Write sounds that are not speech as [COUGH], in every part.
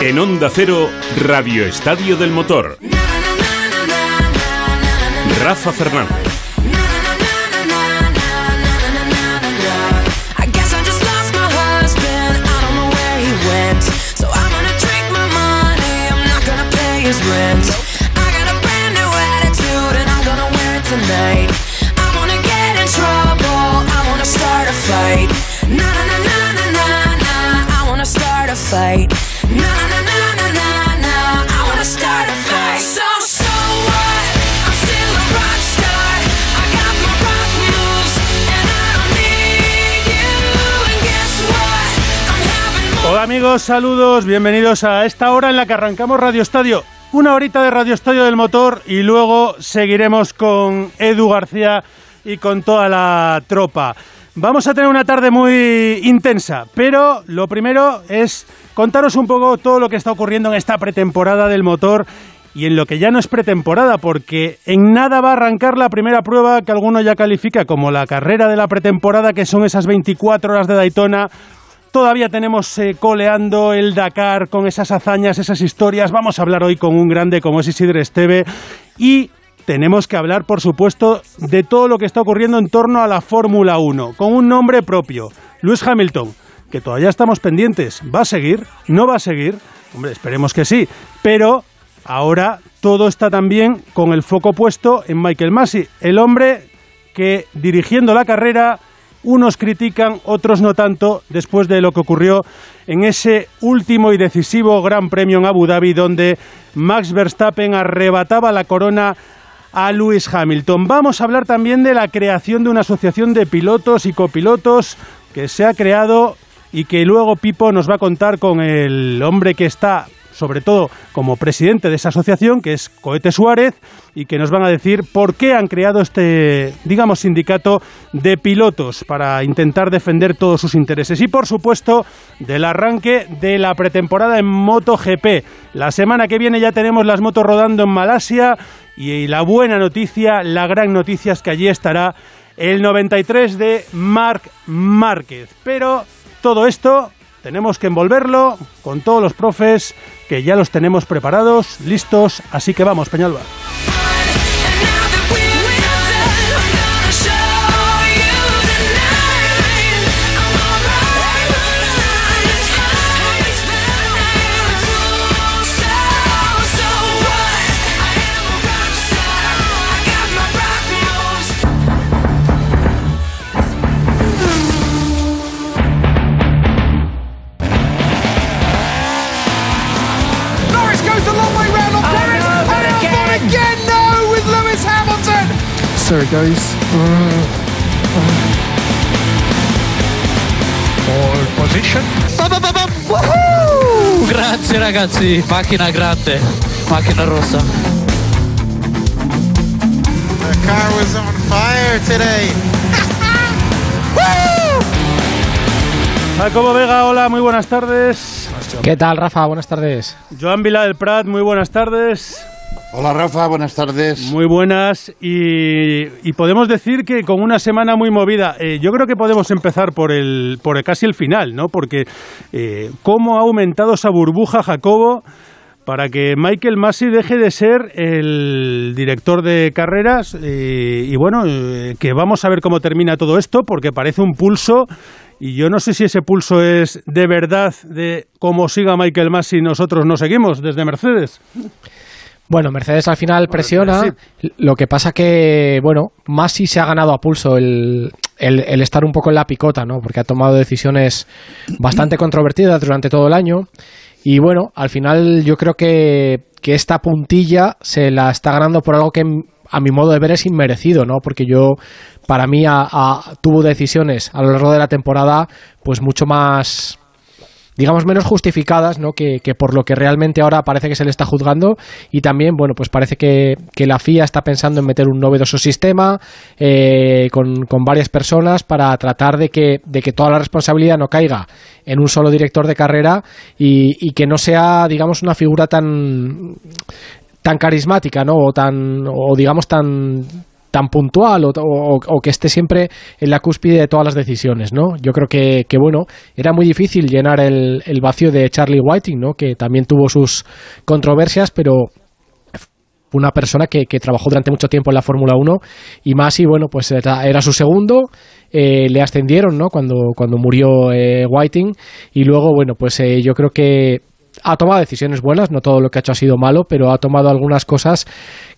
En Onda Cero, Radio Estadio del Motor. Rafa Fernández. I saludos, bienvenidos a esta hora en la que arrancamos Radio Estadio. Una horita de Radio Estadio del motor y luego seguiremos con Edu García y con toda la tropa. Vamos a tener una tarde muy intensa, pero lo primero es contaros un poco todo lo que está ocurriendo en esta pretemporada del motor y en lo que ya no es pretemporada, porque en nada va a arrancar la primera prueba que alguno ya califica como la carrera de la pretemporada, que son esas 24 horas de Daytona. Todavía tenemos eh, coleando el Dakar con esas hazañas, esas historias. Vamos a hablar hoy con un grande como es Isidre Esteve y tenemos que hablar, por supuesto, de todo lo que está ocurriendo en torno a la Fórmula 1, con un nombre propio, Lewis Hamilton, que todavía estamos pendientes. ¿Va a seguir? ¿No va a seguir? Hombre, esperemos que sí, pero ahora todo está también con el foco puesto en Michael Massey, el hombre que dirigiendo la carrera unos critican, otros no tanto, después de lo que ocurrió en ese último y decisivo Gran Premio en Abu Dhabi, donde Max Verstappen arrebataba la corona a Lewis Hamilton. Vamos a hablar también de la creación de una asociación de pilotos y copilotos que se ha creado y que luego Pipo nos va a contar con el hombre que está sobre todo como presidente de esa asociación, que es Cohete Suárez, y que nos van a decir por qué han creado este, digamos, sindicato de pilotos para intentar defender todos sus intereses. Y, por supuesto, del arranque de la pretemporada en MotoGP. La semana que viene ya tenemos las motos rodando en Malasia y la buena noticia, la gran noticia es que allí estará el 93 de Marc Márquez. Pero todo esto tenemos que envolverlo con todos los profes que ya los tenemos preparados, listos, así que vamos, Peñalba. So it goes. Pole position. Woohoo! Grazie ragazzi, macchina grande, macchina rossa. The car was on fire today. Jacobo Vega, hola, muy buenas tardes. ¿Qué tal, Rafa? Buenas tardes. Joan Vila del Prat, muy buenas tardes. Hola Rafa, buenas tardes. Muy buenas y, y podemos decir que con una semana muy movida. Eh, yo creo que podemos empezar por el por casi el final, ¿no? Porque eh, cómo ha aumentado esa burbuja, Jacobo, para que Michael Massey deje de ser el director de carreras eh, y bueno, eh, que vamos a ver cómo termina todo esto, porque parece un pulso. Y yo no sé si ese pulso es de verdad de cómo siga Michael Massey, nosotros no seguimos desde Mercedes. Bueno, Mercedes al final presiona. Lo que pasa que, bueno, Masi se ha ganado a pulso el, el, el estar un poco en la picota, ¿no? Porque ha tomado decisiones bastante controvertidas durante todo el año. Y bueno, al final yo creo que, que esta puntilla se la está ganando por algo que a mi modo de ver es inmerecido, ¿no? Porque yo, para mí, a- a- tuvo decisiones a lo largo de la temporada, pues mucho más digamos, menos justificadas, ¿no? Que, que por lo que realmente ahora parece que se le está juzgando. Y también, bueno, pues parece que, que la FIA está pensando en meter un novedoso sistema eh, con, con varias personas para tratar de que, de que toda la responsabilidad no caiga en un solo director de carrera y, y que no sea, digamos, una figura tan tan carismática, ¿no? O tan o digamos tan tan puntual o, que esté siempre en la cúspide de todas las decisiones, ¿no? Yo creo que, bueno, era muy difícil llenar el, vacío de Charlie Whiting, ¿no? Que también tuvo sus controversias, pero una persona que, que trabajó durante mucho tiempo en la Fórmula 1 y Masi, bueno, pues era, era su segundo, eh, le ascendieron, ¿no? Cuando, cuando murió eh, Whiting y luego, bueno, pues eh, yo creo que ha tomado decisiones buenas, no todo lo que ha hecho ha sido malo, pero ha tomado algunas cosas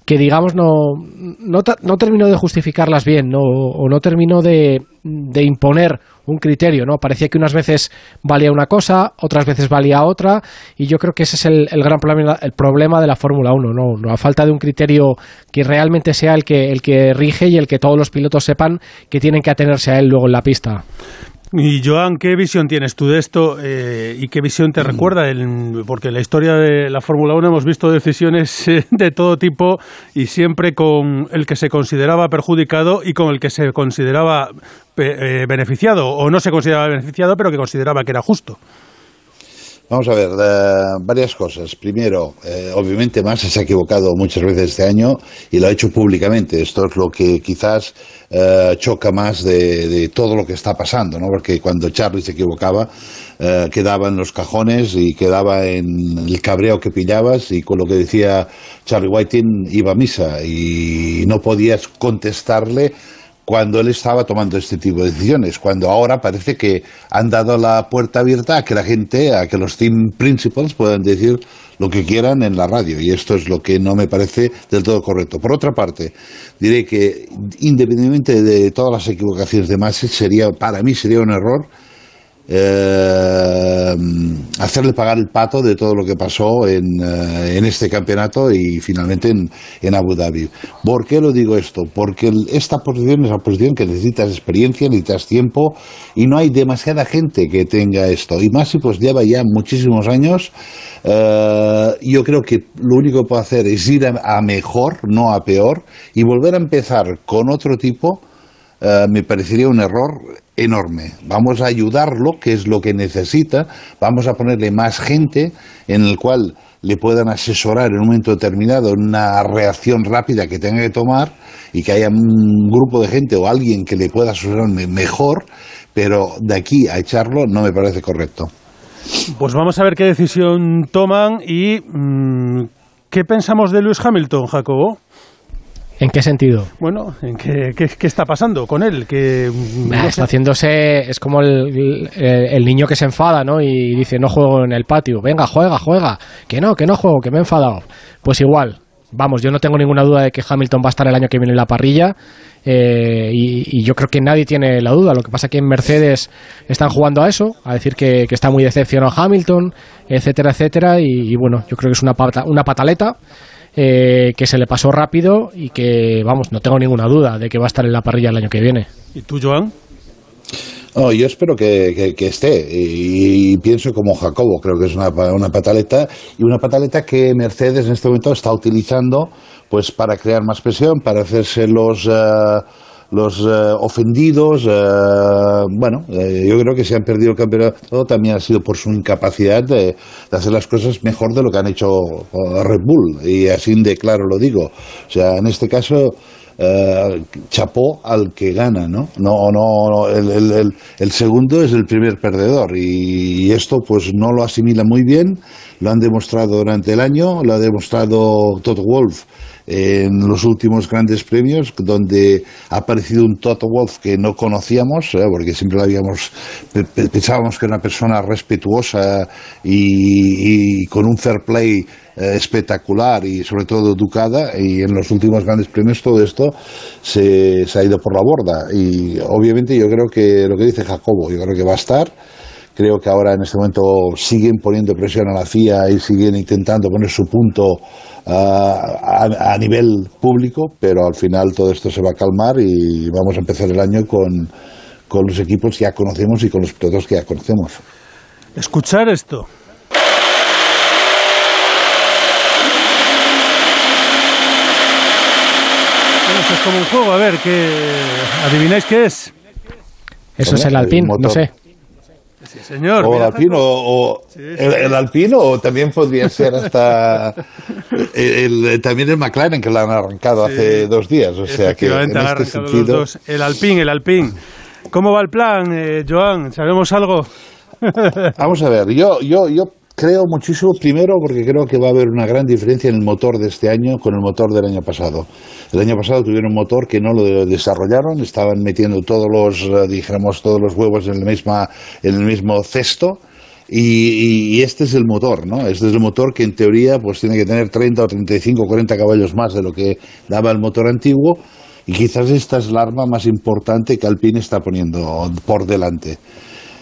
que digamos no, no, no terminó de justificarlas bien, ¿no? o no terminó de, de imponer un criterio, ¿no? Parecía que unas veces valía una cosa, otras veces valía otra, y yo creo que ese es el, el gran problema, el problema de la Fórmula 1, ¿no? La falta de un criterio que realmente sea el que, el que rige y el que todos los pilotos sepan que tienen que atenerse a él luego en la pista. Y Joan, ¿qué visión tienes tú de esto eh, y qué visión te recuerda? El- porque en la historia de la Fórmula 1 hemos visto decisiones eh, de todo tipo y siempre con el que se consideraba perjudicado y con el que se consideraba eh, beneficiado, o no se consideraba beneficiado, pero que consideraba que era justo. Vamos a ver, eh, varias cosas. Primero, eh, obviamente Massa se ha equivocado muchas veces este año y lo ha hecho públicamente. Esto es lo que quizás eh, choca más de, de todo lo que está pasando, ¿no? Porque cuando Charlie se equivocaba, quedaba en los cajones y quedaba en el cabreo que pillabas y con lo que decía Charlie Whiting iba a misa y no podías contestarle cuando él estaba tomando este tipo de decisiones, cuando ahora parece que han dado la puerta abierta a que la gente, a que los team principals puedan decir lo que quieran en la radio, y esto es lo que no me parece del todo correcto. Por otra parte, diré que independientemente de todas las equivocaciones de Massa, sería, para mí sería un error eh, hacerle pagar el pato de todo lo que pasó en, eh, en este campeonato y finalmente en, en Abu Dhabi. ¿Por qué lo digo esto? Porque esta posición es una posición que necesitas experiencia, necesitas tiempo y no hay demasiada gente que tenga esto. Y Masi pues lleva ya muchísimos años. Eh, yo creo que lo único que puede hacer es ir a, a mejor, no a peor, y volver a empezar con otro tipo eh, me parecería un error enorme. Vamos a ayudarlo, que es lo que necesita, vamos a ponerle más gente en el cual le puedan asesorar en un momento determinado en una reacción rápida que tenga que tomar y que haya un grupo de gente o alguien que le pueda asesorar me- mejor, pero de aquí a echarlo no me parece correcto. Pues vamos a ver qué decisión toman y mm, qué pensamos de Lewis Hamilton, Jacobo. ¿En qué sentido? Bueno, ¿en qué, qué- qué está pasando con él? Que no está sé. haciéndose, es como el, el- el niño que se enfada, ¿no? Y dice, no juego en el patio. Venga, juega, juega. Que no, que no juego, que me he enfadado. Pues igual. Vamos, yo no tengo ninguna duda de que Hamilton va a estar el año que viene en la parrilla. eh, y, y yo creo que nadie tiene la duda. Lo que pasa que en Mercedes están jugando a eso, a decir que, que está muy decepcionado Hamilton, etcétera, etcétera. Y, y bueno, yo creo que es una, pata- una pataleta. Eh, que se le pasó rápido y que, vamos, no tengo ninguna duda de que va a estar en la parrilla el año que viene. ¿Y tú, Joan? No, yo espero que, que- que esté y, y pienso como Jacobo, creo que es una, pa- una pataleta y una pataleta que Mercedes en este momento está utilizando pues para crear más presión, para hacerse los eh, los eh, ofendidos. eh, bueno, eh, yo creo que si han perdido el campeonato también ha sido por su incapacidad de, hacer las cosas mejor de lo que han hecho Red Bull y así de claro lo digo. O sea, en este caso chapó al que gana, ¿no? No, no, no, el, el- el- segundo es el primer perdedor y, y esto pues no lo asimila muy bien, lo han demostrado durante el año, lo ha demostrado Toto Wolf en los últimos grandes premios, donde ha aparecido un Toto Wolf que no conocíamos, ¿eh? porque siempre lo habíamos, pe- pe- pensábamos que era una persona respetuosa y, con un fair play eh, espectacular y sobre todo educada y en los últimos grandes premios todo esto se ha ido por la borda y obviamente yo creo que lo que dice Jacobo, yo creo que va a estar creo que ahora en este momento siguen poniendo presión a la FIA y siguen intentando poner su punto ah, a, a nivel público, pero al final todo esto se va a calmar y vamos a empezar el año con, con los equipos que ya conocemos y con los pilotos que ya conocemos. Escuchar esto. Bueno, esto es como un juego, a ver, que adivináis qué es. Eso es el Alpine, El no sé. Sí, señor. o el alpino, o Sí, el, el alpino, o también podría ser hasta [LAUGHS] el, el- también el McLaren que lo han arrancado hace dos días. O sea que en este los sentido. dos. El Alpín, el Alpín. ¿Cómo va el plan, eh, Joan? ¿Sabemos algo? Vamos a ver, yo, yo, yo creo muchísimo, primero porque creo que va a haber una gran diferencia en el motor de este año con el motor del año pasado. El año pasado tuvieron un motor que no lo desarrollaron, estaban metiendo todos los, eh, dijéramos, todos los huevos en el, misma, en el mismo cesto. Y, y este es el motor, ¿no? Este es el motor que en teoría pues tiene que tener 30 o 35 o 40 caballos más de lo que daba el motor antiguo y quizás esta es la arma más importante que Alpine está poniendo por delante.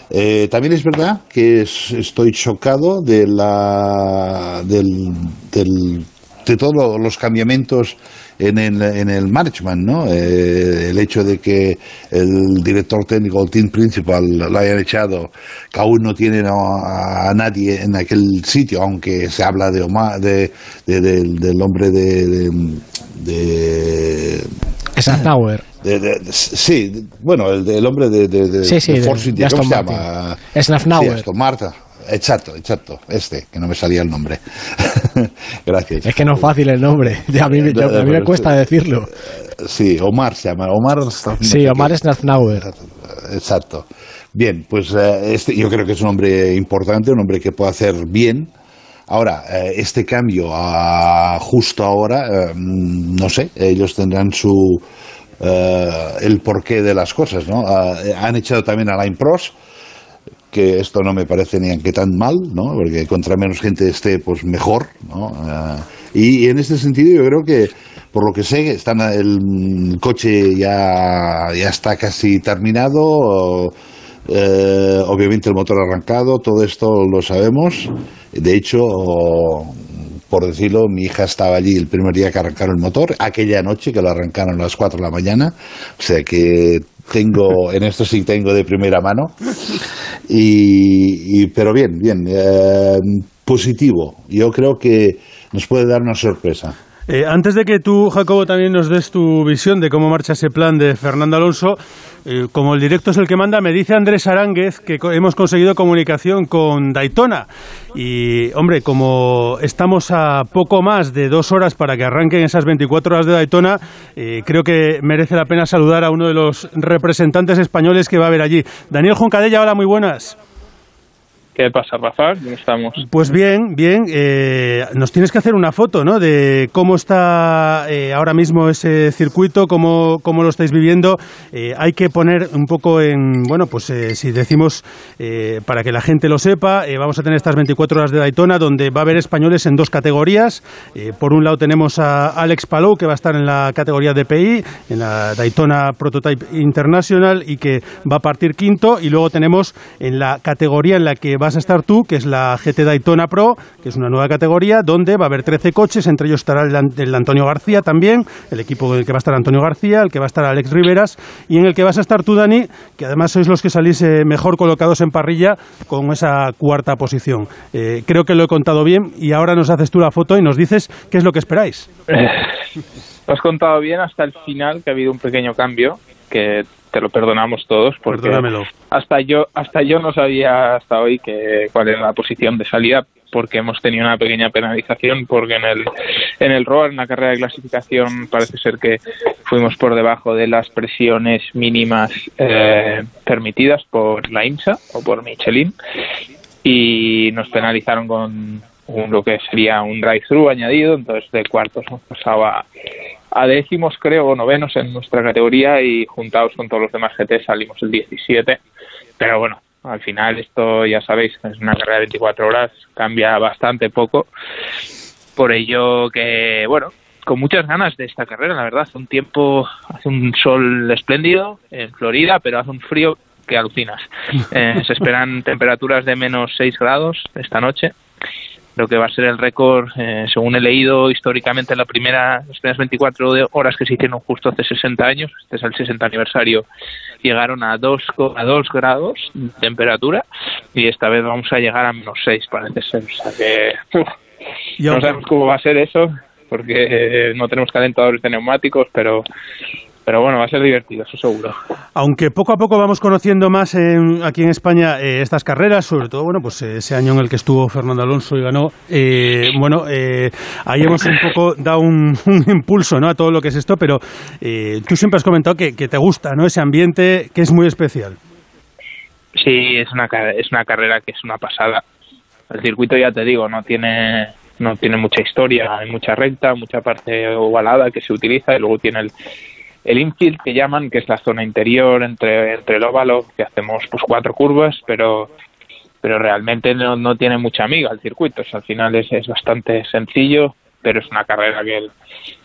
Eh, también es verdad que es- estoy chocado de la del, del- de todos los cambiamientos en el, en el management, ¿no? Eh, el hecho de que el director técnico, el team principal, lo hayan echado, que aún no tienen a, nadie en aquel sitio, aunque se habla de Omar, de, de- del- hombre de, Snauer. de- de- de- sí, bueno, el, hombre de, de, Sí, Force India, ¿cómo se llama? Sí, Aston Martin. Exacto, exacto, este, que no me salía el nombre. [LAUGHS] Gracias. Es que no es fácil el nombre. [LAUGHS] Ya a mí, yo- a mí me cuesta decirlo. Sí, Omar se llama. Omar Sí, Omar Snafnauer. Exacto. Bien, pues eh, este, yo creo que es un hombre importante, un hombre que puede hacer bien. Ahora, eh, este cambio a- justo ahora, eh, mm, no sé, ellos tendrán su eh, el porqué de las cosas, ¿no? Ah, han echado también a Line Pros, que esto no me parece ni aunque tan mal, ¿no? Porque contra menos gente esté, pues mejor, ¿no? Y, en este sentido yo creo que, por lo que sé, están, el coche ya, ya está casi terminado, obviamente el motor arrancado, todo esto lo sabemos. De hecho, por decirlo, mi hija estaba allí el primer día que arrancaron el motor, aquella noche que lo arrancaron a las 4 de la mañana, o sea que tengo, [LAUGHS] en esto sí tengo de primera mano, y, y- pero bien, bien, eh, positivo, yo creo que nos puede dar una sorpresa. Eh, antes de que tú, Jacobo, también nos des tu visión de cómo marcha ese plan de Fernando Alonso, eh, como el directo es el que manda, me dice Andrés Aránguez que hemos conseguido comunicación con Daytona. Y, hombre, como estamos a poco más de dos horas para que arranquen esas 24 horas de Daytona, eh, creo que merece la pena saludar a uno de los representantes españoles que va a haber allí. Daniel Juncadella, hola, muy buenas. ¿Qué pasa, Rafa? ¿Cómo estamos? Pues bien, bien. eh, nos tienes que hacer una foto, ¿no? De cómo está eh, ahora mismo ese circuito, cómo, cómo lo estáis viviendo. Eh, hay que poner un poco en, bueno, pues si decimos, para que la gente lo sepa, vamos a tener estas 24 horas de Daytona, donde va a haber españoles en dos categorías. Por un lado tenemos a Alex Palou, que va a estar en la categoría DPI, en la Daytona Prototype International, y que va a partir quinto. Y luego tenemos en la categoría en la que vas a estar tú, que es la GT Daytona Pro, que es una nueva categoría, donde va a haber 13 coches, entre ellos estará el, el Antonio García también, el equipo en el que va a estar Antonio García, el que va a estar Alex Riveras, y en el que vas a estar tú, Dani, que además sois los que salís eh, mejor colocados en parrilla con esa cuarta posición. Eh, creo que lo he contado bien y ahora nos haces tú la foto y nos dices qué es lo que esperáis. [LAUGHS] Has contado bien hasta el final, que ha habido un pequeño cambio, que te lo perdonamos todos, porque Perdónamelo. hasta yo hasta yo no sabía hasta hoy que cuál era la posición de salida, porque hemos tenido una pequeña penalización, porque en el en el ROAR, en la carrera de clasificación, parece ser que fuimos por debajo de las presiones mínimas eh, permitidas por la IMSA o por Michelin y nos penalizaron con un- lo que sería un drive-thru añadido, entonces de cuartos hemos pasado a, a décimos, creo, o novenos en nuestra categoría y juntados con todos los demás GT salimos el 17. Pero bueno, al final esto ya sabéis, es una carrera de 24 horas, cambia bastante poco. Por ello que, bueno, con muchas ganas de esta carrera, la verdad. Hace un tiempo, hace un sol espléndido en Florida, pero hace un frío que alucinas. [LAUGHS] Eh, se esperan temperaturas de menos 6 grados esta noche lo que va a ser el récord, eh, según he leído históricamente, la primera, las primeras 24 de horas que se hicieron justo hace 60 años, este es el 60 aniversario, llegaron a 2,2 grados de temperatura y esta vez vamos a llegar a menos 6, parece ser. O sea que uf, no sabemos cómo va a ser eso, porque eh, no tenemos calentadores de neumáticos, pero pero bueno, va a ser divertido, eso seguro. Aunque poco a poco vamos conociendo más en- aquí en España eh, estas carreras, sobre todo, bueno, pues eh, ese año en el que estuvo Fernando Alonso y ganó, eh, bueno, eh, ahí hemos un poco dado un, [LAUGHS] un impulso, ¿no? A todo lo que es esto, pero eh, tú siempre has comentado que, que te gusta, ¿no? Ese ambiente que es muy especial. Sí, es una es una carrera que es una pasada. El circuito ya te digo, no tiene no tiene mucha historia, hay mucha recta, mucha parte ovalada que se utiliza y luego tiene el el infield que llaman, que es la zona interior entre entre el óvalo, que hacemos pues cuatro curvas, pero pero realmente no, no tiene mucha amiga el circuito, o sea, al final es, es bastante sencillo, pero es una carrera que el,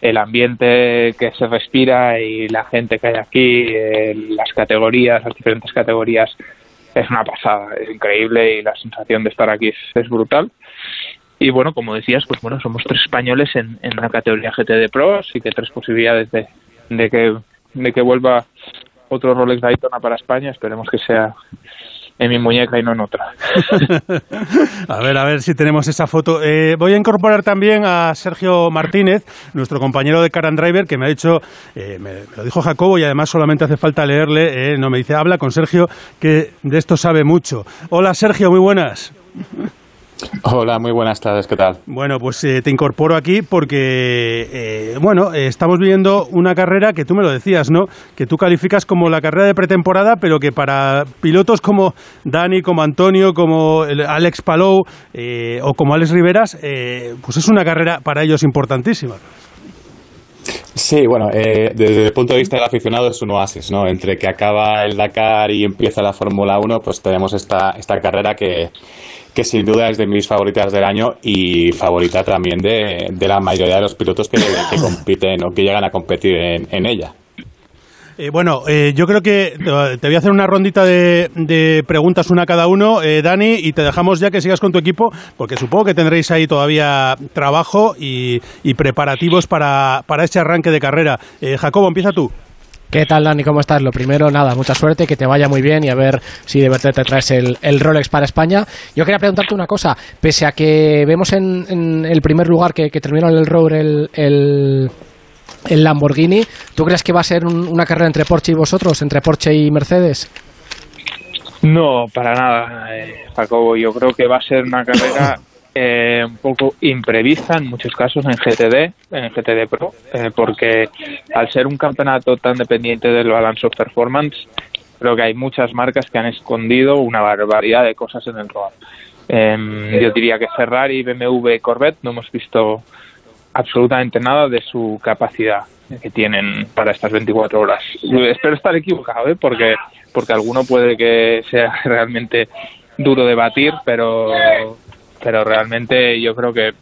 el ambiente que se respira y la gente que hay aquí, eh, las categorías, las diferentes categorías, es una pasada, es increíble y la sensación de estar aquí es, es brutal. Y bueno, como decías, pues bueno, somos tres españoles en, en la categoría GTD Pro, así que tres posibilidades de, de que de que vuelva otro Rolex Daytona para España. Esperemos que sea en mi muñeca y no en otra. [LAUGHS] A ver, a ver si tenemos esa foto. Eh, voy a incorporar también a Sergio Martínez, nuestro compañero de Car and Driver, que me ha dicho, eh, me, me lo dijo Jacobo y además solamente hace falta leerle, eh, no me dice, habla con Sergio, que de esto sabe mucho. Hola Sergio, muy buenas. Hola, muy buenas tardes, ¿qué tal? Bueno, pues eh, te incorporo aquí porque, eh, bueno, eh, estamos viviendo una carrera que tú me lo decías, ¿no? Que tú calificas como la carrera de pretemporada, pero que para pilotos como Dani, como Antonio, como el Alex Palou eh, o como Alex Riveras, eh, pues es una carrera para ellos importantísima. Sí, bueno, eh, desde el punto de vista del aficionado es un oasis, ¿no? Entre que acaba el Dakar y empieza la Fórmula 1, pues tenemos esta, esta carrera que, que sin duda es de mis favoritas del año y favorita también de, de la mayoría de los pilotos que, compiten o que llegan a competir en, en ella. Eh, bueno, eh, yo creo que te te voy a hacer una rondita de, preguntas, una cada uno, eh, Dani, y te dejamos ya que sigas con tu equipo, porque supongo que tendréis ahí todavía trabajo y, y preparativos para, para ese arranque de carrera. Eh, Jacobo, empieza tú. ¿Qué tal, Dani? ¿Cómo estás? Lo primero, nada, mucha suerte, que te vaya muy bien y a ver si de verdad te traes el, el Rolex para España. Yo quería preguntarte una cosa, pese a que vemos en, en el primer lugar que, que terminó en el Rover el, el, el Lamborghini, ¿tú crees que va a ser un- una carrera entre Porsche y vosotros, entre Porsche y Mercedes? No, para nada, eh, Jacobo. Yo creo que va a ser una carrera [LAUGHS] eh, un poco imprevista en muchos casos en GTD, en GTD Pro, eh, porque al ser un campeonato tan dependiente del balance of performance, creo que hay muchas marcas que han escondido una barbaridad de cosas en el ROAD. Eh, yo diría que Ferrari, BMW, Corvette no hemos visto absolutamente nada de su capacidad que tienen para estas 24 horas. Espero estar equivocado, ¿eh? porque porque alguno puede que sea [LAUGHS] realmente duro de batir, pero pero realmente yo creo que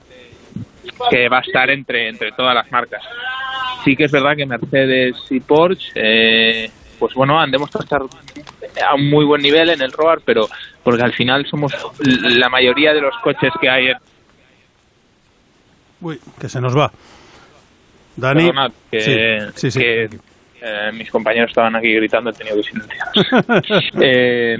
que va a estar entre entre todas las marcas. Sí que es verdad que Mercedes y Porsche, eh, pues bueno, han demostrado estar a un muy buen nivel en el ROAR, pero porque al final somos la mayoría de los coches que hay en, Uy, que se nos va. Dani. Que, Sí, sí, sí. que, eh, mis compañeros estaban aquí gritando, he tenido que silenciar. [LAUGHS] Eh,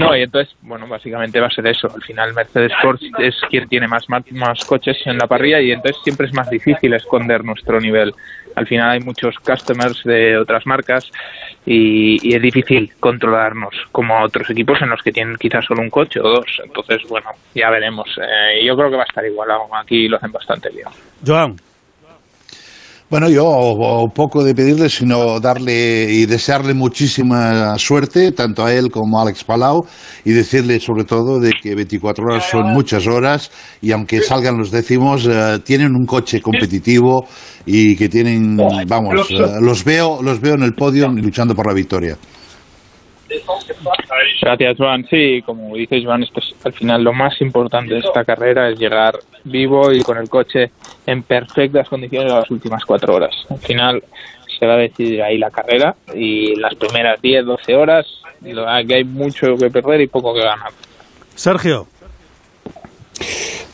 no, y entonces, bueno, básicamente va a ser eso. Al final, Mercedes Porsche es quien tiene más, más, coches en la parrilla y entonces siempre es más difícil esconder nuestro nivel. Al final hay muchos customers de otras marcas y, y es difícil controlarnos como otros equipos en los que tienen quizás solo un coche o dos. Entonces, bueno, ya veremos. Eh, yo creo que va a estar igualado. Aquí lo hacen bastante bien. Joan. Bueno, yo poco de pedirle, sino darle y desearle muchísima suerte, tanto a él como a Alex Palau, y decirle sobre todo de que 24 horas son muchas horas y aunque salgan los décimos, eh, tienen un coche competitivo y que tienen, vamos, eh, los veo, los veo en el podio luchando por la victoria. Gracias, Joan. Sí, como dices, Joan, esto es al final lo más importante de esta carrera es llegar vivo y con el coche en perfectas condiciones a las últimas cuatro horas. Al final se va a decidir ahí la carrera y las primeras 10, 12 horas aquí hay mucho que perder y poco que ganar. Sergio.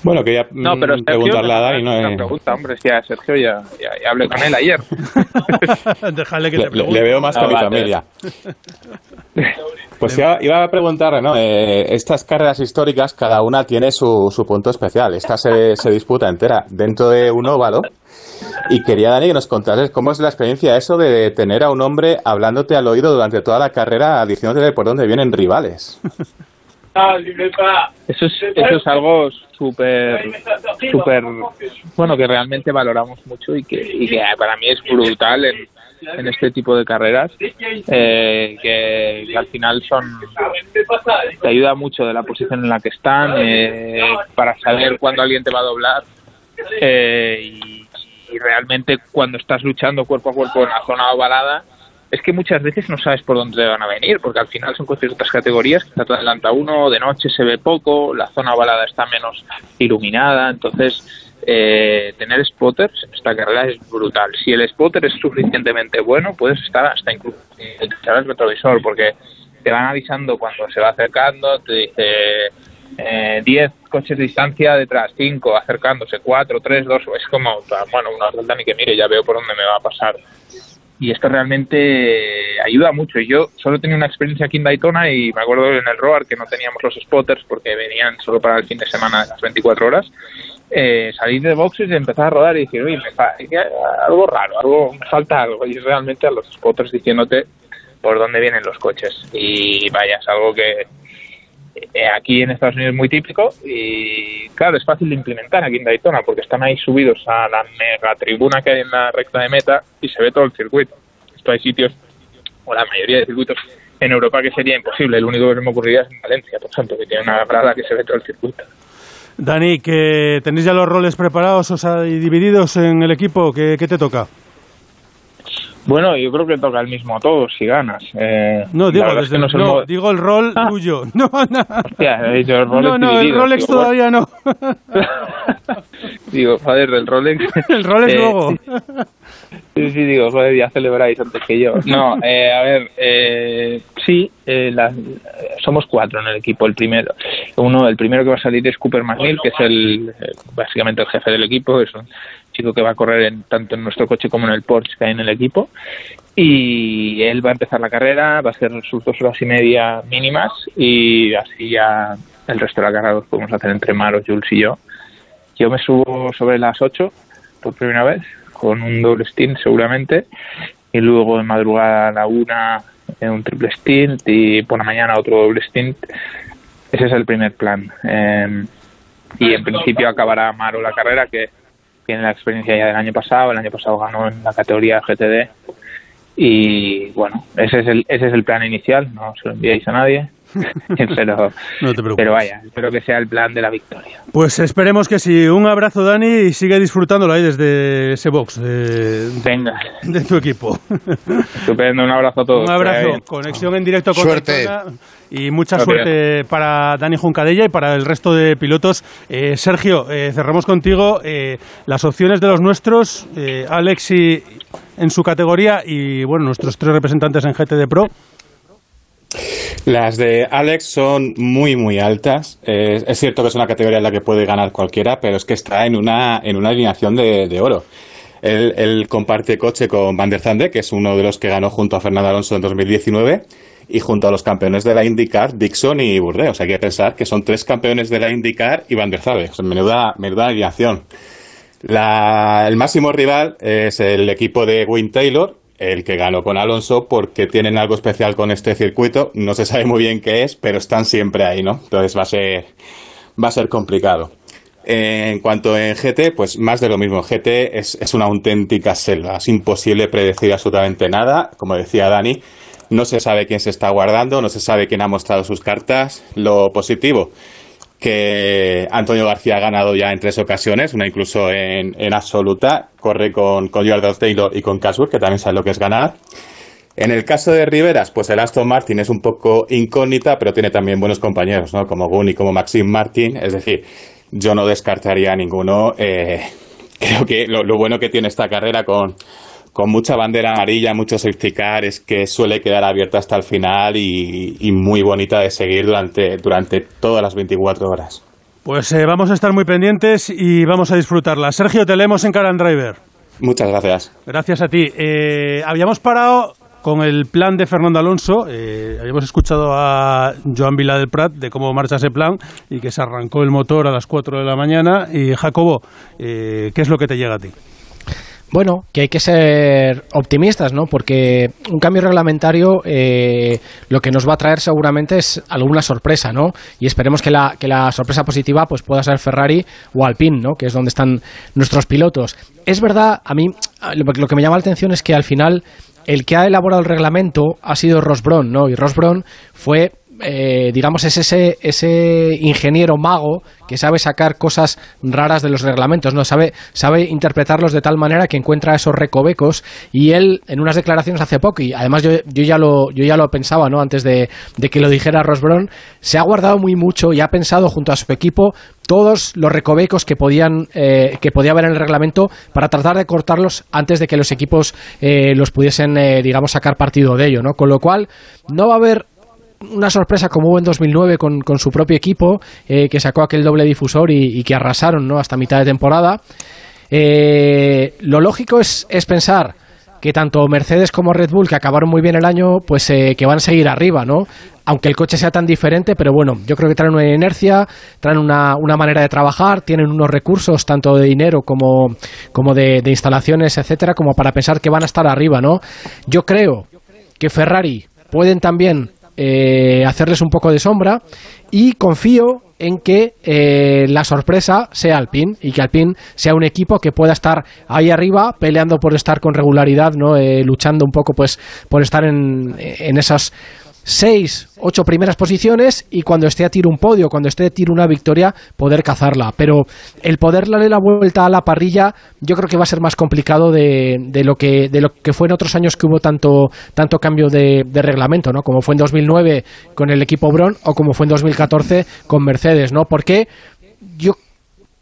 Bueno, quería No, pero mm, preguntarle a Dani, ¿no? una Eh, pregunta, hombre, si a Sergio ya, ya, ya hablé con él ayer. [LAUGHS] Déjale que le, te le- pregunte. le veo más que a mi Ah, familia. [LAUGHS] Pues iba, iba a preguntarle, ¿no? Eh, estas carreras históricas, cada una tiene su, su punto especial. Esta se, se disputa entera dentro de un óvalo. Y quería, Dani, que nos contases cómo es la experiencia eso de tener a un hombre hablándote al oído durante toda la carrera, diciéndote por dónde vienen rivales. [LAUGHS] Eso es, eso es algo súper, súper, bueno, que realmente valoramos mucho y que, y que para mí es brutal en, en este tipo de carreras, eh, que, que al final son, te ayuda mucho de la posición en la que están, eh, para saber cuándo alguien te va a doblar eh, y, y realmente cuando estás luchando cuerpo a cuerpo en la zona ovalada, es que muchas veces no sabes por dónde van a venir, porque al final son coches de otras categorías, quizá te adelanta uno, de noche se ve poco, la zona ovalada está menos iluminada, entonces eh, tener spotters en esta carrera es brutal. Si el spotter es suficientemente bueno, puedes estar hasta incluso echar el retrovisor, porque te van avisando cuando se va acercando, te dice eh, 10 coches de distancia detrás, 5 acercándose, 4, 3, 2, es como, bueno, una vuelta ni que mire, ya veo por dónde me va a pasar y esto realmente ayuda mucho. Yo solo tenía una experiencia aquí en Daytona y me acuerdo en el Roar que no teníamos los spotters porque venían solo para el fin de semana las 24 horas. Eh, salir de boxes y empezar a rodar y decir, oye, me hay algo raro, algo, me falta algo. Y realmente a los spotters diciéndote por dónde vienen los coches. Y vaya, es algo que eh, aquí en Estados Unidos es muy típico y claro, es fácil de implementar aquí en Daytona porque están ahí subidos a la mega tribuna que hay en la recta de meta y se ve todo el circuito. Esto hay sitios, o la mayoría de circuitos en Europa que sería imposible. El único que me ocurriría es en Valencia, por ejemplo, que tiene una grada que se ve todo el circuito. Dani, tenéis ya los roles preparados, o sea, divididos en el equipo, ¿qué, qué te toca? Bueno, yo creo que toca el mismo a todos si ganas. Eh, No, digo, la verdad es desde- que no el no, modo- digo el rol Ah. tuyo. [LAUGHS] No, no. Hostia, he dicho el Rolex no, no, el dividido, Rolex digo, todavía no. [LAUGHS] Digo, joder, del Rolex. El Rolex [LAUGHS] Eh, luego. Sí, sí, digo, joder, ya celebráis antes que yo. No, eh, a ver, eh, sí, eh, las- somos cuatro en el equipo. El primero, uno, el primero que va a salir es Cooper McNeil, que es el, eh, básicamente el jefe del equipo, es un chico que va a correr en, tanto en nuestro coche como en el Porsche que hay en el equipo. Y él va a empezar la carrera, va a hacer sus dos horas y media mínimas y así ya el resto de la carrera los podemos hacer entre Maro, Jules y yo. Yo me subo sobre las 8 por primera vez, con un doble stint seguramente, y luego de madrugada a la una eh, un triple stint y por la mañana otro doble stint. Ese es el primer plan. Eh, y en principio acabará Maro la carrera, que tiene la experiencia ya del año pasado. El año pasado ganó en la categoría GTD. Y bueno, ese es el, ese es el plan inicial, no se lo enviáis a nadie. [LAUGHS] [LAUGHS] pero, No te preocupes. pero vaya, espero que sea el plan de la victoria. Pues esperemos que sí. Un abrazo, Dani, y sigue disfrutándolo ahí desde ese box de, Venga, de tu equipo. [LAUGHS] estupendo, un abrazo a todos. Un abrazo, conexión en directo con Suerte. Y mucha Gracias. suerte para Dani Juncadella y para el resto de pilotos. Eh, Sergio, eh, cerramos contigo eh, las opciones de los nuestros, eh, Alex y- en su categoría y bueno, nuestros tres representantes en GTD Pro. Las de Alex son muy, muy altas. Eh, es cierto que es una categoría en la que puede ganar cualquiera, pero es que está en una, en una alineación de, de oro. Él, él comparte coche con Van der Zande, que es uno de los que ganó junto a Fernando Alonso en 2019, y junto a los campeones de la IndyCar, Dixon y Burdeos. Hay que pensar que son tres campeones de la IndyCar y Van der Zande. O sea, menuda, menuda alineación. La- el máximo rival es el equipo de Wayne Taylor, el que ganó con Alonso, porque tienen algo especial con este circuito. No se sabe muy bien qué es, pero están siempre ahí, ¿no? Entonces va a ser, va a ser complicado. Eh, En cuanto en GT, pues más de lo mismo. GT es, es una auténtica selva. Es imposible predecir absolutamente nada. Como decía Dani, no se sabe quién se está guardando, no se sabe quién ha mostrado sus cartas. Lo positivo, que Antonio García ha ganado ya en tres ocasiones, una incluso en, en absoluta. Corre con, con Jordan Taylor y con Caswood, que también sabe lo que es ganar. En el caso de Riveras, pues el Aston Martin es un poco incógnita, pero tiene también buenos compañeros, ¿no? Como Gunny, como Maxime Martin. Es decir, yo no descartaría a ninguno. Eh, [LAUGHS] creo que lo bueno que tiene esta carrera con, con mucha bandera amarilla, mucho safety car, es que suele quedar abierta hasta el final y, y muy bonita de seguir durante, durante todas las 24 horas. Pues eh, vamos a estar muy pendientes y vamos a disfrutarla. Sergio, te leemos en Car and Driver. Muchas gracias. Gracias a ti. Eh, habíamos parado con el plan de Fernando Alonso. Eh, habíamos escuchado a Joan Vila del Prat de cómo marcha ese plan y que se arrancó el motor a las 4 de la mañana. Y Jacobo, eh, ¿qué es lo que te llega a ti? Bueno, que hay que ser optimistas, ¿no? Porque un cambio reglamentario eh, lo que nos va a traer seguramente es alguna sorpresa, ¿no? Y esperemos que la, que la sorpresa positiva pues pueda ser Ferrari o Alpine, ¿no? Que es donde están nuestros pilotos. Es verdad, a mí lo, lo que me llama la atención es que al final el que ha elaborado el reglamento ha sido Ross Brown, ¿no? Y Ross Brown fue eh, digamos, es ese, ese ingeniero mago que sabe sacar cosas raras de los reglamentos, ¿no? Sabe, sabe interpretarlos de tal manera que encuentra esos recovecos y él, en unas declaraciones hace poco, y además yo, yo ya, lo, yo ya lo pensaba, ¿no? Antes de, de que lo dijera Ross Brown, se ha guardado muy mucho y ha pensado junto a su equipo todos los recovecos que podían eh, que podía haber en el reglamento para tratar de cortarlos antes de que los equipos eh, los pudiesen eh, digamos sacar partido de ello no con lo cual no va a haber una sorpresa como hubo en 2009 con, con su propio equipo, eh, que sacó aquel doble difusor y, que arrasaron ¿no? hasta mitad de temporada. Eh, lo lógico es, es, pensar que tanto Mercedes como Red Bull, que acabaron muy bien el año, pues eh, que van a seguir arriba, ¿no? Aunque el coche sea tan diferente, pero bueno, yo creo que traen una inercia, traen una, una manera de trabajar, tienen unos recursos, tanto de dinero como, como de, de instalaciones, etcétera, como para pensar que van a estar arriba, ¿no? Yo creo que Ferrari pueden también eh, hacerles un poco de sombra y confío en que eh, la sorpresa sea Alpine y que Alpine sea un equipo que pueda estar ahí arriba peleando por estar con regularidad, ¿no? Eh, luchando un poco pues por estar en, en esas seis, ocho primeras posiciones y cuando esté a tiro un podio, cuando esté a tiro una victoria, poder cazarla. Pero el poder darle la vuelta a la parrilla, yo creo que va a ser más complicado de, de lo, que, de lo que fue en otros años que hubo tanto, tanto cambio de, reglamento, ¿no? Como fue en 2009 con el equipo Bron o como fue en 2014 con Mercedes, ¿no? Porque yo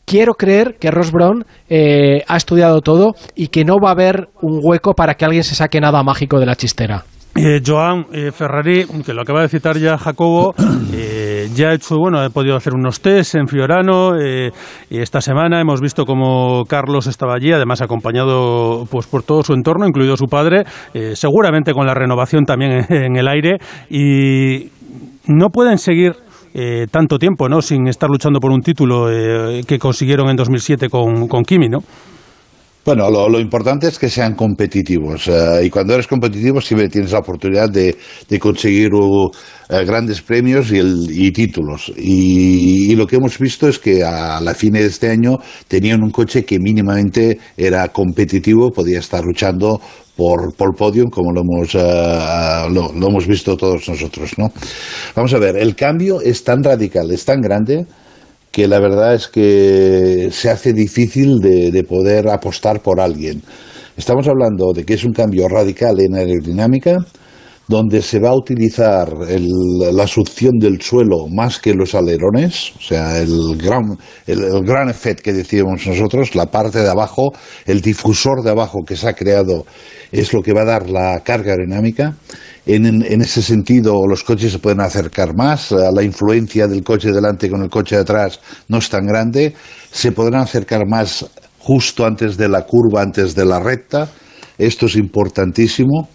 quiero creer que Ross Brown eh, ha estudiado todo y que no va a haber un hueco para que alguien se saque nada mágico de la chistera. Eh, Joan eh, Ferrari, que lo acaba de citar ya Jacobo, [CLEARS THROAT] eh, ya ha hecho, bueno, ha podido hacer unos test en Fiorano. y esta semana hemos visto como Carlos estaba allí, además acompañado pues por todo su entorno, incluido su padre, seguramente con la renovación también en, [LAUGHS] en el aire. Y no pueden seguir eh, tanto tiempo, ¿no? Sin estar luchando por un título eh, que consiguieron en 2007 con, con Kimi, ¿no? Bueno, lo, lo, importante es que sean competitivos uh, y cuando eres competitivo siempre tienes la oportunidad de, de conseguir uh, grandes premios y, el, y títulos. Y, y, lo que hemos visto es que a la fin de este año tenían un coche que mínimamente era competitivo, podía estar luchando por, por podium como lo hemos, uh, lo, lo hemos visto todos nosotros. ¿no? Vamos a ver, el cambio es tan radical, es tan grande que la verdad es que se hace difícil de, de, poder apostar por alguien. Estamos hablando de que es un cambio radical en aerodinámica, donde se va a utilizar el, la succión del suelo más que los alerones, o sea, el gran, el, gran que decíamos nosotros, la parte de abajo, el difusor de abajo que se ha creado es lo que va a dar la carga aerodinámica. En, en, ese sentido, los coches se pueden acercar más, la influencia del coche delante con el coche de atrás no es tan grande, se podrán acercar más justo antes de la curva, antes de la recta, esto es importantísimo,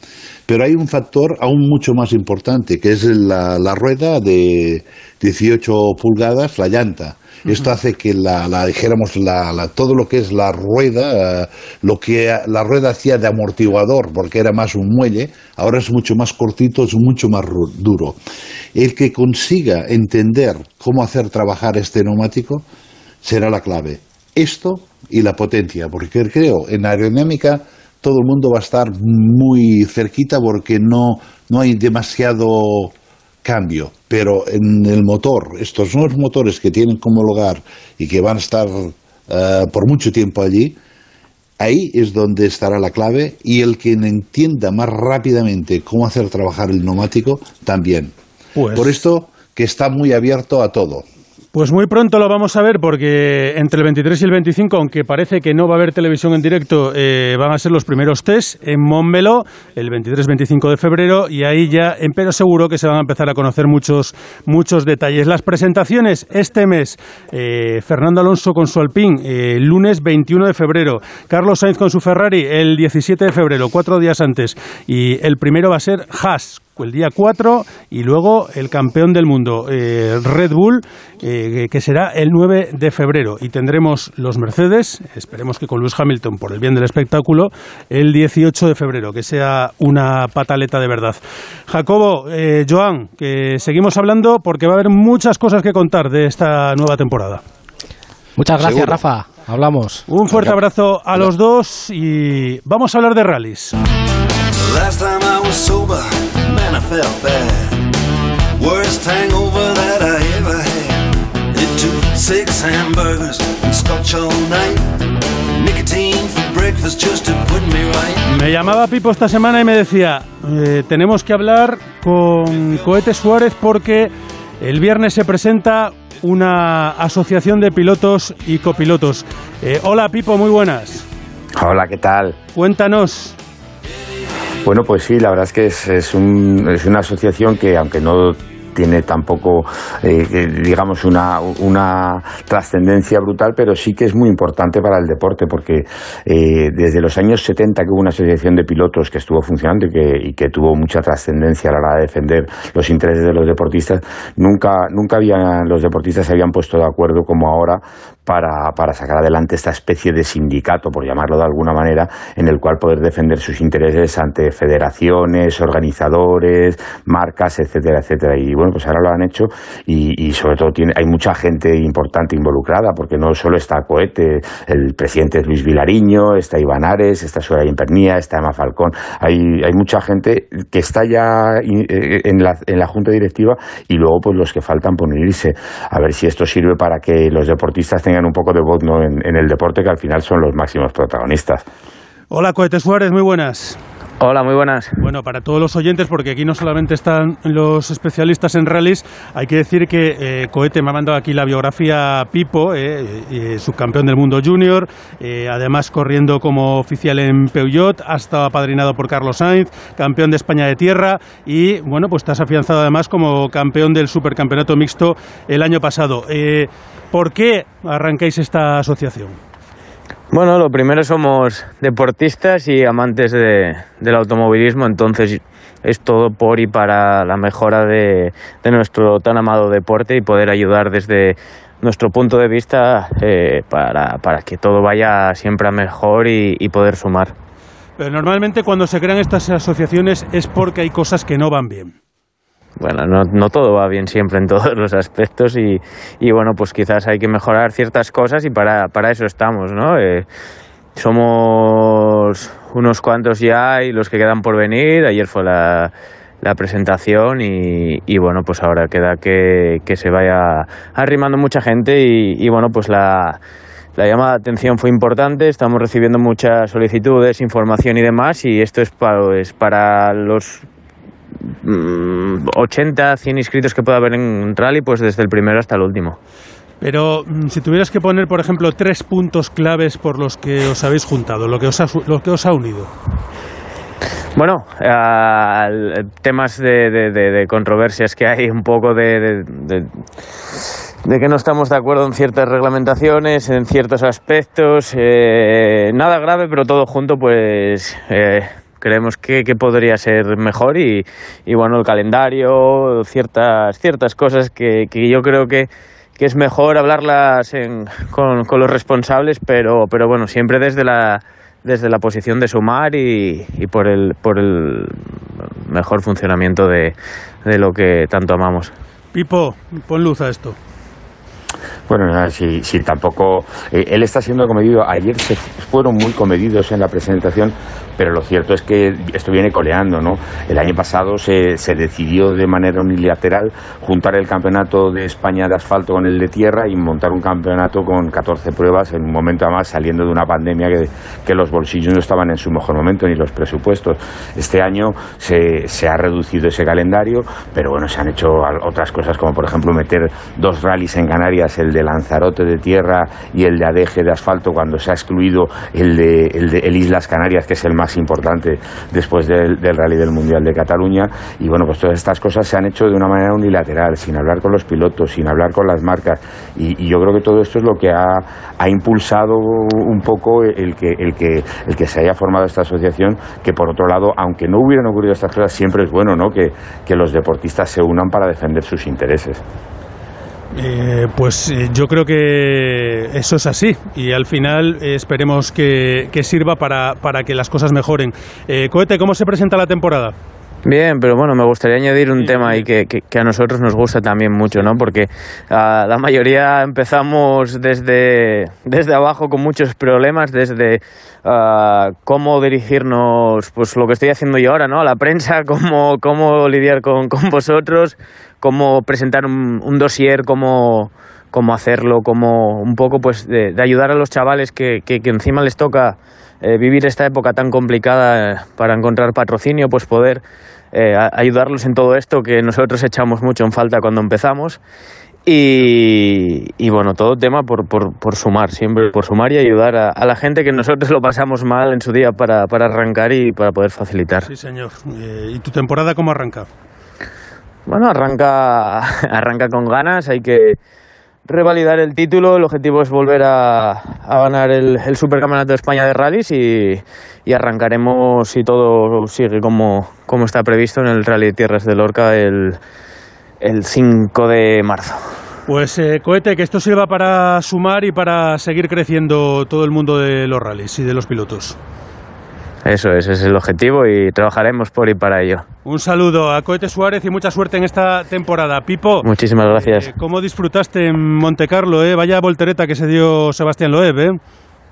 pero hay un factor aún mucho más importante, que es la, la rueda de 18 pulgadas, la llanta. Esto hace que la, la dijéramos la, la, todo lo que es la rueda, uh, lo que la rueda hacía de amortiguador, porque era más un muelle, ahora es mucho más cortito, es mucho más duro. El que consiga entender cómo hacer trabajar este neumático será la clave. Esto y la potencia, porque creo en aerodinámica todo el mundo va a estar muy cerquita porque no, no hay demasiado cambio, pero en el motor, estos nuevos motores que tienen como lugar y que van a estar uh, por mucho tiempo allí, ahí es donde estará la clave y el que entienda más rápidamente cómo hacer trabajar el neumático también. Pues... Por esto que está muy abierto a todo. Pues muy pronto lo vamos a ver porque entre el 23 y el 25, aunque parece que no va a haber televisión en directo, eh, van a ser los primeros test en Montmeló el 23-25 de febrero y ahí ya, pero seguro que se van a empezar a conocer muchos, muchos detalles. Las presentaciones este mes, eh, Fernando Alonso con su Alpine, eh, lunes 21 de febrero, Carlos Sainz con su Ferrari el 17 de febrero, cuatro días antes, y el primero va a ser Haas el día 4 y luego el campeón del mundo, eh, Red Bull, eh, que será el 9 de febrero. Y tendremos los Mercedes, esperemos que con Lewis Hamilton, por el bien del espectáculo, el 18 de febrero, que sea una pataleta de verdad. Jacobo, eh, Joan, que seguimos hablando porque va a haber muchas cosas que contar de esta nueva temporada. Muchas gracias, Rafa. Hablamos. Un fuerte abrazo a los dos y vamos a hablar de rallies. Me llamaba Pipo esta semana y me decía, eh, tenemos que hablar con Cohete Suárez porque el viernes se presenta una asociación de pilotos y copilotos. Eh, hola Pipo, muy buenas. Hola, ¿qué tal? Cuéntanos. Bueno, pues sí, la verdad es que es, es, un, es una asociación que, aunque no tiene tampoco, eh, digamos, una, una trascendencia brutal, pero sí que es muy importante para el deporte, porque eh, desde los años 70 que hubo una asociación de pilotos que estuvo funcionando y que, y que tuvo mucha trascendencia a la hora de defender los intereses de los deportistas, nunca, nunca habían, los deportistas se habían puesto de acuerdo como ahora para, para, sacar adelante esta especie de sindicato, por llamarlo de alguna manera, en el cual poder defender sus intereses ante federaciones, organizadores, marcas, etcétera, etcétera. Y bueno, pues ahora lo han hecho y, sobre todo tiene, hay mucha gente importante involucrada, porque no solo está Cohete, el presidente es Luis Vilariño, está Iván Ares, está Soraya Impernía, está Emma Falcón, hay, hay mucha gente que está ya eh, en la, en la junta directiva y luego pues los que faltan por unirse, a ver si esto sirve para que los deportistas tengan un poco de voz ¿no? en, el deporte, que al final son los máximos protagonistas. Hola, Cohete Suárez, muy buenas. Hola, muy buenas. Bueno, para todos los oyentes, porque aquí no solamente están los especialistas en rallies, hay que decir que eh, Cohete me ha mandado aquí la biografía Pipo, eh, subcampeón del mundo junior, eh, además corriendo como oficial en Peugeot, ha estado apadrinado por Carlos Sainz, campeón de España de tierra y, bueno, pues estás afianzado además como campeón del supercampeonato mixto el año pasado. Eh, ¿Por qué arrancáis esta asociación? Bueno, lo primero somos deportistas y amantes de, del automovilismo, entonces es todo por y para la mejora de, de nuestro tan amado deporte y poder ayudar desde nuestro punto de vista eh, para, para, que todo vaya siempre a mejor y, y poder sumar. Pero normalmente cuando se crean estas asociaciones es porque hay cosas que no van bien bueno, no, todo va bien siempre en todos los aspectos y, y, bueno, pues quizás hay que mejorar ciertas cosas y para, para eso estamos, ¿no? Eh, somos unos cuantos ya y los que quedan por venir. Ayer fue la, la presentación y, y, bueno, pues ahora queda que, que se vaya arrimando mucha gente y, y bueno, pues la, la llamada de atención fue importante, estamos recibiendo muchas solicitudes, información y demás y esto es para, pues, para los 80, 100 inscritos que pueda haber en rally, pues desde el primero hasta el último. Pero mm, si tuvieras que poner, por ejemplo, tres puntos claves por los que os habéis juntado, lo que os ha, lo que os ha unido. Bueno, uh, temas de, de, de, de, controversias que hay, un poco de, de, que no estamos de acuerdo en ciertas reglamentaciones, en ciertos aspectos. Eh, nada grave, pero todo junto, pues eh, creemos que, que, podría ser mejor y, y, bueno, el calendario, ciertas, ciertas cosas que, que yo creo que, que, es mejor hablarlas en, con, con, los responsables, pero, pero bueno, siempre desde la, desde la posición de sumar y, y por, el, por el mejor funcionamiento de, de lo que tanto amamos. Pipo, pon luz a esto. Bueno, si, si tampoco. Eh, él está siendo comedido. Ayer se fueron muy comedidos en la presentación, pero lo cierto es que esto viene coleando, ¿no? El año pasado se, se decidió de manera unilateral juntar el campeonato de España de asfalto con el de tierra y montar un campeonato con 14 pruebas en un momento además saliendo de una pandemia que, que los bolsillos no estaban en su mejor momento ni los presupuestos. Este año se, se ha reducido ese calendario, pero bueno, se han hecho otras cosas como por ejemplo meter dos rallies en Canarias el de Lanzarote de tierra y el de Adeje de asfalto, cuando se ha excluido el de, el de el Islas Canarias, que es el más importante después del, del Rally del Mundial de Cataluña. Y bueno, pues todas estas cosas se han hecho de una manera unilateral, sin hablar con los pilotos, sin hablar con las marcas. Y, y yo creo que todo esto es lo que ha, ha impulsado un poco el que, el, que, el que se haya formado esta asociación, que por otro lado, aunque no hubieran ocurrido estas cosas, siempre es bueno ¿no? que, que los deportistas se unan para defender sus intereses. Eh, pues eh, yo creo que eso es así y al final eh, esperemos que, que sirva para, para, que las cosas mejoren. Eh, Cohete, ¿cómo se presenta la temporada? Bien, pero bueno, me gustaría añadir un tema ahí que, que, que, a nosotros nos gusta también mucho, ¿no? Porque uh, la mayoría empezamos desde, desde abajo con muchos problemas, desde uh, cómo dirigirnos, pues lo que estoy haciendo yo ahora, ¿no? A la prensa, [LAUGHS] cómo, cómo lidiar con, con vosotros, cómo presentar un, un dossier, cómo, cómo hacerlo, cómo un poco pues de, de ayudar a los chavales que, que, encima les toca eh, vivir esta época tan complicada eh, para encontrar patrocinio, pues poder eh, ayudarlos en todo esto que nosotros echamos mucho en falta cuando empezamos. Y, y bueno, todo tema por, por, por, sumar, siempre por sumar y ayudar a, a, la gente que nosotros lo pasamos mal en su día para, para arrancar y para poder facilitar. Sí, señor. Eh, ¿Y tu temporada cómo arranca? Bueno, arranca, [LAUGHS] arranca con ganas, hay que revalidar el título. El objetivo es volver a, ganar el, el, Supercampeonato de España de Rallys y, y, arrancaremos, si todo sigue como, como está previsto, en el Rally de Tierras de Lorca el, el 5 de marzo. Pues eh, cohete, que esto sirva para sumar y para seguir creciendo todo el mundo de los rallies y de los pilotos. Eso es, ese es el objetivo y trabajaremos por y para ello. Un saludo a Cohete Suárez y mucha suerte en esta temporada. Pipo. Muchísimas gracias. Eh, ¿Cómo disfrutaste en Montecarlo? Eh? Vaya voltereta que se dio Sebastián Loeb. ¿eh?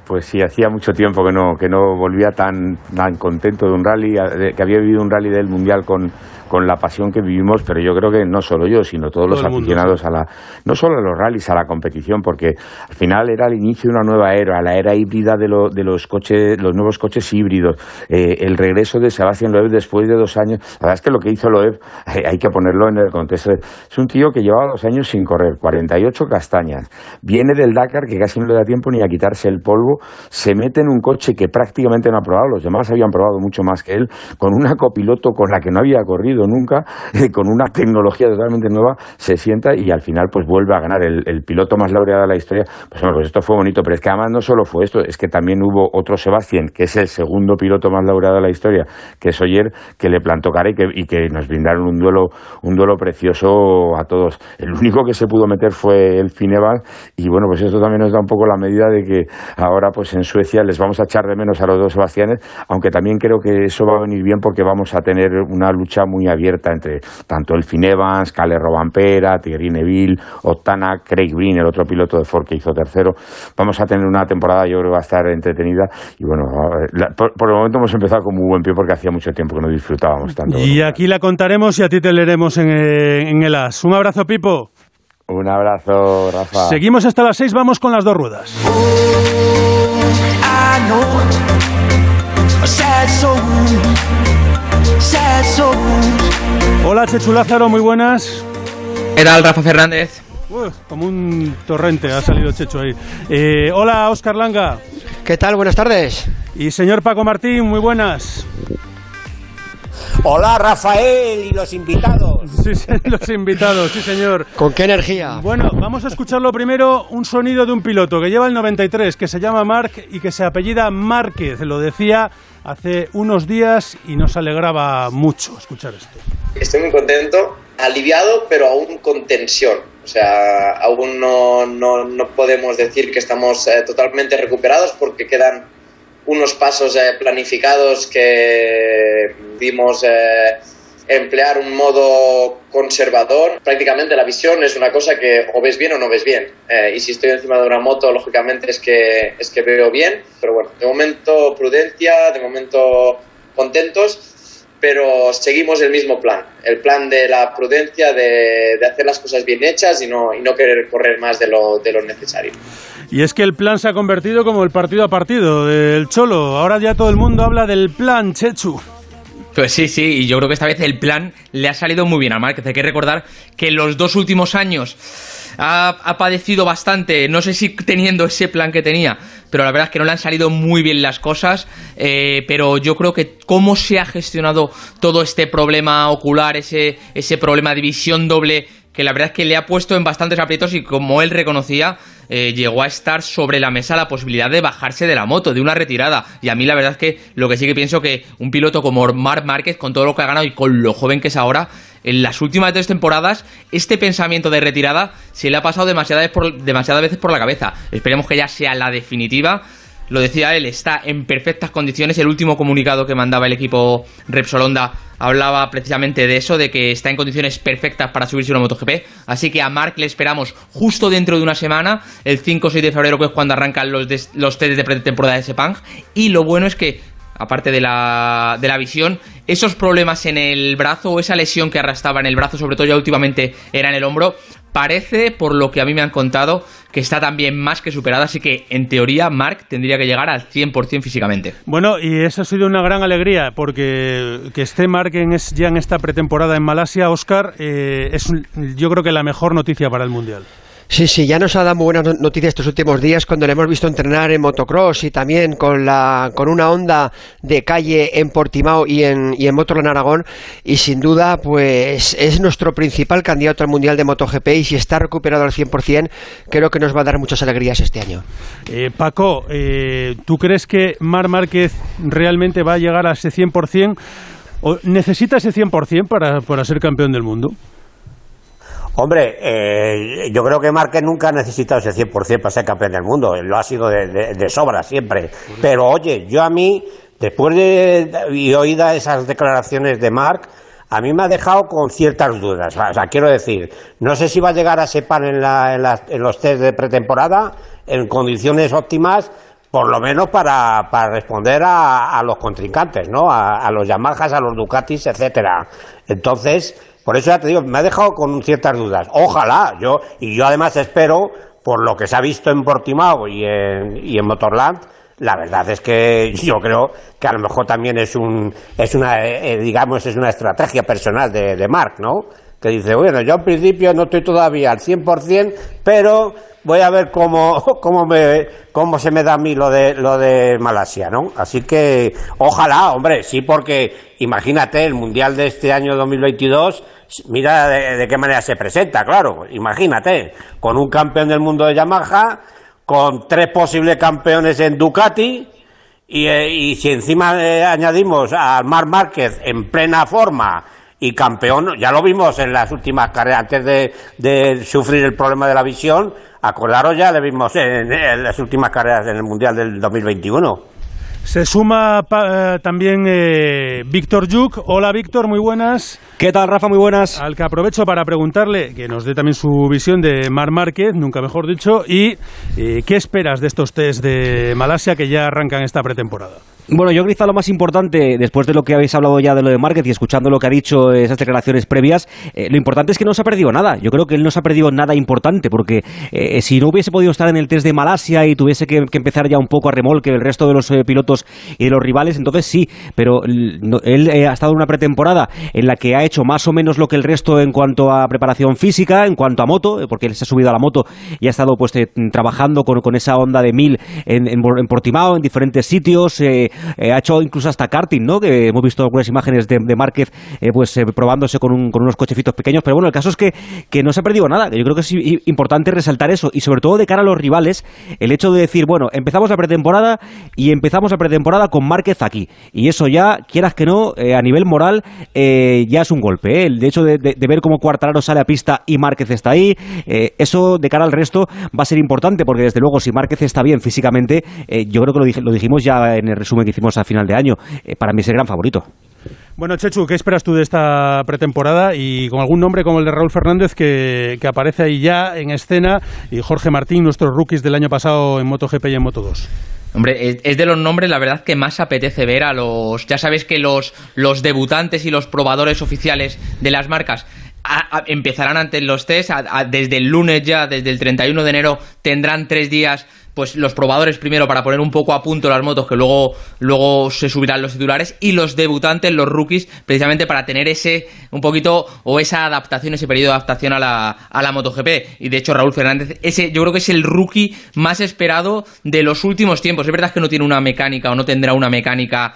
Pues sí, hacía mucho tiempo que no, que no volvía tan, tan contento de un rally, que había vivido un rally del Mundial con, con la pasión que vivimos, pero yo creo que no solo yo, sino todos Todo los aficionados mundo, sí. a la, no solo a los rallies, a la competición, porque al final era el inicio de una nueva era, la era híbrida de, lo, de los coches, los nuevos coches híbridos, eh, el regreso de Sebastián Loeb después de dos años. La verdad es que lo que hizo Loeb, [LAUGHS] eh, hay que ponerlo en el contexto. Es un tío que llevaba dos años sin correr, 48 castañas, viene del Dakar, que casi no le da tiempo ni a quitarse el polvo, se mete en un coche que prácticamente no ha probado, los demás habían probado mucho más que él, con una copiloto con la que no había corrido nunca, [LAUGHS] con una tecnología totalmente nueva, se sienta y al final pues vuelve a ganar el, piloto más laureado de la historia. Pues, pues esto fue bonito, pero es que además no solo fue esto, es que también hubo otro Sebastián, que es el segundo piloto más laureado de la historia, que es Oyer, que le plantó cara y que, nos brindaron un duelo, un duelo precioso a todos. El único que se pudo meter fue el Fineval y bueno, pues esto también nos da un poco la medida de que ahora pues en Suecia les vamos a echar de menos a los dos Sebastianes, aunque también creo que eso va a venir bien porque vamos a tener una lucha muy abierta entre tanto el Finn Evans, Cale Robampera, Thierry Neville, Ottana, Craig Green, el otro piloto de Ford que hizo tercero. Vamos a tener una temporada, yo creo que va a estar entretenida y bueno, la, por, por, el momento hemos empezado con muy buen pie porque hacía mucho tiempo que no disfrutábamos tanto. Y aquí la contaremos y a ti te leeremos en, en el AS. Un abrazo, Pipo. Un abrazo, Rafa. Seguimos hasta las seis, vamos con las dos ruedas. Hola, Chechu Lázaro, muy buenas. ¿Qué tal, Rafa Fernández? Uy, como un torrente ha salido Checho ahí. Eh, hola, Oscar Langa. ¿Qué tal? Buenas tardes. Y señor Paco Martín, muy buenas. Hola Rafael y los invitados. [LAUGHS] Sí, sí, los invitados, sí señor. ¿Con qué energía? Bueno, vamos a escucharlo primero un sonido de un piloto que lleva el 93, que se llama Marc y que se apellida Márquez. Lo decía hace unos días y nos alegraba mucho escuchar esto. Estoy muy contento, aliviado, pero aún con tensión. O sea, aún no, no, no podemos decir que estamos eh, totalmente recuperados porque quedan unos pasos eh, planificados que dimos eh, emplear un modo conservador. Prácticamente la visión es una cosa que o ves bien o no ves bien. Eh, y si estoy encima de una moto, lógicamente es que, es que veo bien. Pero bueno, de momento prudencia, de momento contentos pero seguimos el mismo plan, el plan de la prudencia, de, de hacer las cosas bien hechas y no, y no querer correr más de lo, de lo necesario. Y es que el plan se ha convertido como el partido a partido del Cholo. Ahora ya todo el mundo habla del plan, Chechu. Pues sí, sí, y yo creo que esta vez el plan le ha salido muy bien a Márquez. Hay que recordar que los dos últimos años ha, padecido bastante, no sé si teniendo ese plan que tenía, pero la verdad es que no le han salido muy bien las cosas, eh, pero yo creo que cómo se ha gestionado todo este problema ocular, ese, ese problema de visión doble, que la verdad es que le ha puesto en bastantes aprietos y como él reconocía, eh, llegó a estar sobre la mesa la posibilidad de bajarse de la moto, de una retirada. Y a mí la verdad es que lo que sí que pienso que un piloto como Marc Márquez, con todo lo que ha ganado y con lo joven que es ahora, en las últimas tres temporadas, este pensamiento de retirada se le ha pasado demasiadas veces por, demasiadas veces por la cabeza. Esperemos que ya sea la definitiva. Lo decía él, está en perfectas condiciones. El último comunicado que mandaba el equipo Repsol Honda hablaba precisamente de eso, de que está en condiciones perfectas para subirse una MotoGP. Así que a Mark le esperamos justo dentro de una semana, el 5 o 6 de febrero, que es cuando arrancan los, los test de pretemporada de Sepang. Y lo bueno es que, aparte de la, de la visión, esos problemas en el brazo o esa lesión que arrastraba en el brazo, sobre todo ya últimamente era en el hombro, parece, por lo que a mí me han contado, que está también más que superada. Así que, en teoría, Mark tendría que llegar al 100% físicamente. Bueno, y eso ha sido una gran alegría, porque que esté Mark en es- ya en esta pretemporada en Malasia, Oscar, eh, es yo creo que la mejor noticia para el Mundial. Sí, sí, ya nos ha dado muy buenas no- noticias estos últimos días cuando le hemos visto entrenar en motocross y también con la con una onda de calle en Portimao y en, y en Motorland Aragón y sin duda pues es nuestro principal candidato al Mundial de MotoGP y si está recuperado al 100% creo que nos va a dar muchas alegrías este año. Eh, Paco, eh, ¿tú crees que Mar Márquez realmente va a llegar a ese 100%? ¿O necesita ese 100% para, para ser campeón del mundo? Hombre, eh, yo creo que Márquez nunca ha necesitado ese 100% para ser campeón del mundo. Lo ha sido de, de- de sobra siempre. Pero oye, yo a mí, después de y oídas esas declaraciones de Marc, a mí me ha dejado con ciertas dudas. O sea, quiero decir, no sé si va a llegar a Sepan en, la, en, las- en los test de pretemporada en condiciones óptimas, por lo menos para, para responder a, a los contrincantes, ¿no? A, a los Yamahas, a los Ducatis, etcétera. Entonces, por eso ya te digo, me ha dejado con ciertas dudas. Ojalá, yo, y yo además espero, por lo que se ha visto en Portimao y en, Motorland, la verdad es que [LAUGHS] yo creo que a lo mejor también es un, es una, eh, eh, digamos, es una estrategia personal de Mark, ¿no? Que dice, bueno, yo en principio no estoy todavía al 100%, pero voy a ver cómo, [LAUGHS] cómo, me, cómo se me da a mí lo de, lo de Malasia, ¿no? Así que, ojalá, hombre, sí, porque imagínate, el Mundial de este año 2022, mira de, qué manera se presenta, claro, imagínate, con un campeón del mundo de Yamaha, con tres posibles campeones en Ducati, y, eh, y si encima eh, añadimos a Marc Márquez en plena forma y campeón, ya lo vimos en las últimas carreras, antes de, de sufrir el problema de la visión, acordaros ya, le vimos en, en las últimas carreras en el Mundial del 2021. Se suma pa- eh, también eh, Víctor Yuk. Hola Víctor, muy buenas. ¿Qué tal, Rafa? Muy buenas. Al que aprovecho para preguntarle, que nos dé también su visión de Mar Márquez, nunca mejor dicho, y eh, qué esperas de estos test de Malasia que ya arrancan esta pretemporada. Bueno, yo quizá lo más importante, después de lo que habéis hablado ya de lo de Márquez y escuchando lo que ha dicho esas declaraciones previas, eh, lo importante es que no se ha perdido nada. Yo creo que él no se ha perdido nada importante, porque eh, si no hubiese podido estar en el test de Malasia y tuviese que, empezar ya un poco a remolque el resto de los eh, pilotos y de los rivales, entonces sí, pero no- él ha estado en una pretemporada en la que ha hecho más o menos lo que el resto en cuanto a preparación física, en cuanto a moto, porque él se ha subido a la moto y ha estado pues trabajando con, con esa onda de mil en, en Portimao, en diferentes sitios, eh, ha hecho incluso hasta karting, ¿no? Que hemos visto algunas imágenes de, de Márquez eh, pues eh, probándose con, un- con unos cochecitos pequeños, pero bueno, el caso es que, que no se ha perdido nada, yo creo que es importante resaltar eso. Y sobre todo de cara a los rivales, el hecho de decir, bueno, empezamos la pretemporada y empezamos la pretemporada con Márquez aquí. Y eso ya, quieras que no, a nivel moral ya es un golpe, el hecho de, de- de ver cómo Cuartararo sale a pista y Márquez está ahí, eso de cara al resto va a ser importante porque desde luego si Márquez está bien físicamente, yo creo que lo dijimos ya en el resumen que hicimos a final de año, eh, para mí es el gran favorito. Bueno, Chechu, ¿qué esperas tú de esta pretemporada? Y con algún nombre como el de Raúl Fernández que, que aparece ahí ya en escena y Jorge Martín, nuestros rookies del año pasado en MotoGP y en Moto2. Hombre, es, de los nombres, la verdad, que más apetece ver a los. Ya sabéis que los, los debutantes y los probadores oficiales de las marcas a- a- empezarán antes los test. a- a- desde el lunes ya, desde el 31 de enero, tendrán tres días pues los probadores primero para poner un poco a punto las motos que luego, luego se subirán los titulares y los debutantes, los rookies, precisamente para tener ese un poquito o esa adaptación, ese periodo de adaptación a la, a la MotoGP. Y de hecho Raúl Fernández, ese yo creo que es el rookie más esperado de los últimos tiempos. Es verdad que no tiene una mecánica o no tendrá una mecánica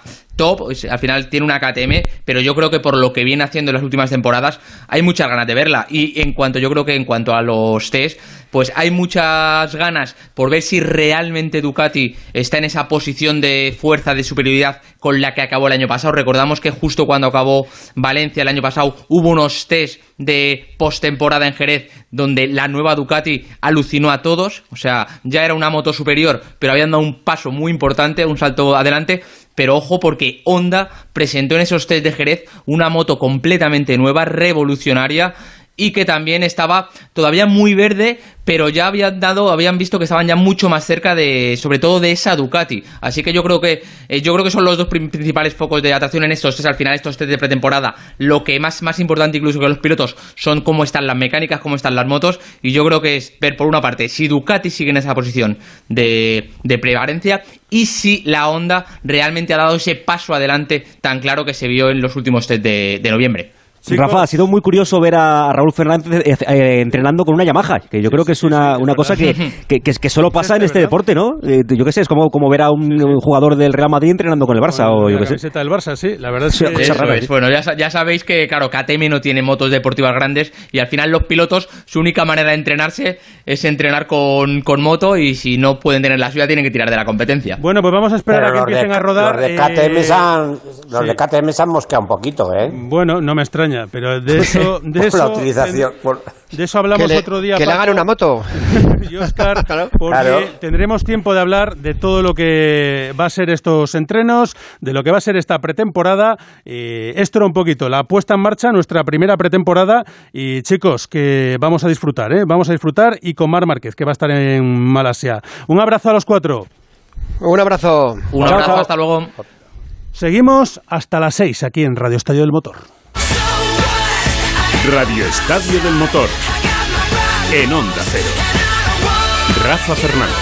al final tiene una KTM, pero yo creo que por lo que viene haciendo en las últimas temporadas hay muchas ganas de verla. Y en cuanto, yo creo que en cuanto a los test, pues hay muchas ganas por ver si realmente Ducati está en esa posición de fuerza, de superioridad con la que acabó el año pasado. Recordamos que justo cuando acabó Valencia el año pasado hubo unos test de postemporada en Jerez donde la nueva Ducati alucinó a todos, o sea, ya era una moto superior, pero habían dado un paso muy importante, un salto adelante, pero ojo porque Honda presentó en esos test de Jerez una moto completamente nueva, revolucionaria y que también estaba todavía muy verde, pero ya habían dado, habían visto que estaban ya mucho más cerca de, sobre todo de esa Ducati. Así que yo creo que, eh, yo creo que son los dos principales focos de atracción en estos test, al final estos test de pretemporada. Lo que más, más importante incluso que los pilotos son cómo están las mecánicas, cómo están las motos, y yo creo que es ver por una parte si Ducati sigue en esa posición de, de prevalencia y si la Honda realmente ha dado ese paso adelante tan claro que se vio en los últimos test de noviembre. Rafa, ha sido muy curioso ver a Raúl Fernández eh, eh, entrenando con una Yamaha, que yo creo que es una, una cosa que, que, solo pasa en este deporte, ¿no? Eh, yo qué sé, es como, como ver a un, un jugador del Real Madrid entrenando con el Barça, o yo la qué sé. del Barça, sí, la verdad es Sí, que... Eso rara, es. Bueno, ya, ya sabéis que, claro, KTM no tiene motos deportivas grandes y al final los pilotos, su única manera de entrenarse es entrenar con, con moto y si no pueden tener la suya, tienen que tirar de la competencia. Bueno, pues vamos a esperar Pero a que de- empiecen a rodar. Los de eh, KTM, se han, los de KTM se han mosqueado un poquito, ¿eh? Bueno, no me extraña, pero de eso... [LAUGHS] De Por eso la utilización. por- De eso hablamos le, otro día. que le hagan una moto. [LAUGHS] y Óscar, [LAUGHS] porque Claro. tendremos tiempo de hablar de todo lo que va a ser estos entrenos, de lo que va a ser esta pretemporada. Eh, esto era un poquito la puesta en marcha, nuestra primera pretemporada. Y chicos, que vamos a disfrutar, ¿eh? Vamos a disfrutar y con Mar Márquez, que va a estar en Malasia. Un abrazo a los cuatro. Un abrazo. Un abrazo, chao. hasta luego. Seguimos hasta las seis aquí en Radio Estadio del Motor. Radio Estadio del Motor. En Onda Cero. Rafa Fernández.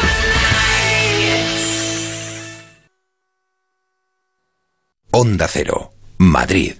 Onda Cero, Madrid.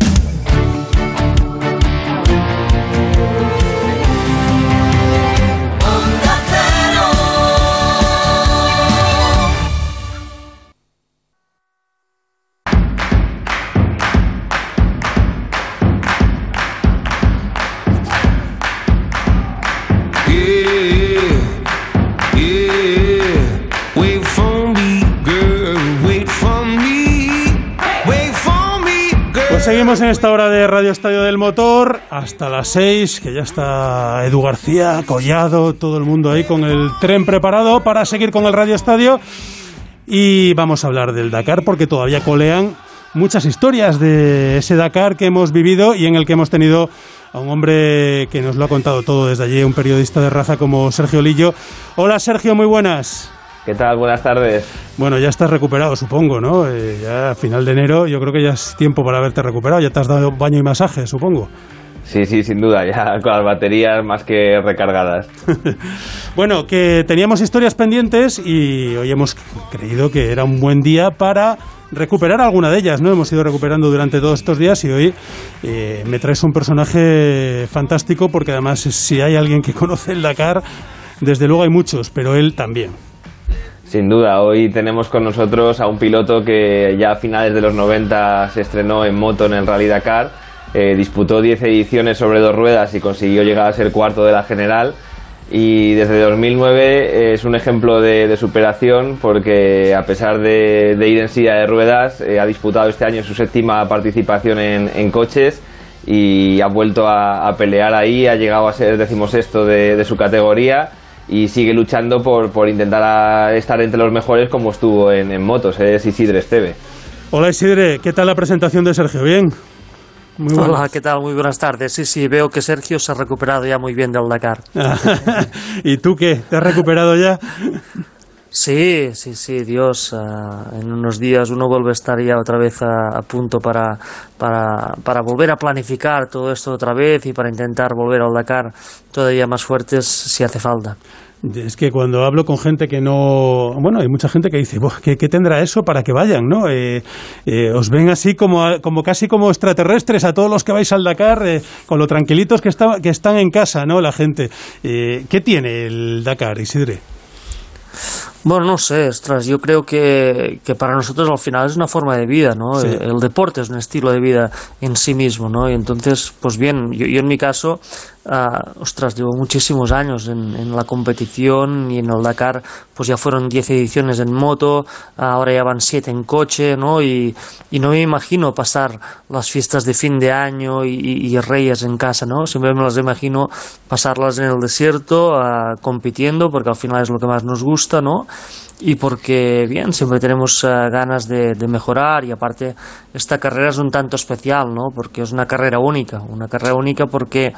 Seguimos en esta hora de Radio Estadio del Motor hasta las 6, que ya está Edu García, Collado, todo el mundo ahí con el tren preparado para seguir con el Radio Estadio. Y vamos a hablar del Dakar porque todavía colean muchas historias de ese Dakar que hemos vivido y en el que hemos tenido a un hombre que nos lo ha contado todo desde allí, un periodista de raza como Sergio Lillo. Hola Sergio, muy buenas. ¿Qué tal? Buenas tardes. Bueno, ya estás recuperado, supongo, ¿no? Eh, ya a final de enero yo creo que ya es tiempo para haberte recuperado. Ya te has dado baño y masaje, supongo. Sí, sí, sin duda, ya [LAUGHS] con las baterías más que recargadas. [LAUGHS] Bueno, que teníamos historias pendientes y hoy hemos creído que era un buen día para recuperar alguna de ellas, ¿no? Hemos ido recuperando durante todos estos días y hoy eh, me traes un personaje fantástico porque además si hay alguien que [LAUGHS] conoce el Dakar, desde luego hay muchos, pero él también. Sin duda, hoy tenemos con nosotros a un piloto que ya a finales de los 90 se estrenó en moto en el Rally Dakar, eh, disputó 10 ediciones sobre dos ruedas y consiguió llegar a ser cuarto de la general. Y desde 2009 es un ejemplo de, superación porque a pesar de, ir en silla de ruedas eh, ha disputado este año su séptima participación en, en coches y ha vuelto a, a pelear ahí, ha llegado a ser decimosexto de, de su categoría y sigue luchando por, por intentar estar entre los mejores como estuvo en, en motos, es Isidre Esteve. Hola Isidre, ¿qué tal la presentación de Sergio? ¿Bien? Muy. Hola, ¿qué tal? Muy buenas tardes. Sí, sí, veo que Sergio se ha recuperado ya muy bien del Dakar. [LAUGHS] ¿Y tú qué? ¿Te has recuperado ya? [LAUGHS] Sí, sí, sí, Dios, ah, en unos días uno vuelve a estar ya otra vez a, punto para, para, para volver a planificar todo esto otra vez y para intentar volver al Dakar todavía más fuertes si hace falta. Es que cuando hablo con gente que no... Bueno, hay mucha gente que dice, "Buah, ¿qué, qué tendrá eso para que vayan? ¿no? Eh, eh, os ven así como, como casi como extraterrestres a todos los que vais al Dakar, eh, con lo tranquilitos que, está, que están en casa, ¿no? La gente. Eh, ¿Qué tiene el Dakar, Isidre? Bueno, no sé, ostras, yo creo que, que para nosotros al final es una forma de vida, ¿no? Sí. El, el deporte es un estilo de vida en sí mismo, ¿no? Y entonces, pues bien, yo, yo en mi caso, ah, ostras, llevo muchísimos años en, en la competición y en el Dakar, pues ya fueron 10 ediciones en moto, ahora ya van 7 en coche, ¿no? Y, y no me imagino pasar las fiestas de fin de año y, y- Reyes en casa, ¿no? Siempre me las imagino pasarlas en el desierto, ah, compitiendo, porque al final es lo que más nos gusta, ¿no? Y porque, bien, siempre tenemos ah, ganas de, de mejorar y aparte esta carrera es un tanto especial, ¿no? Porque es una carrera única, una carrera única porque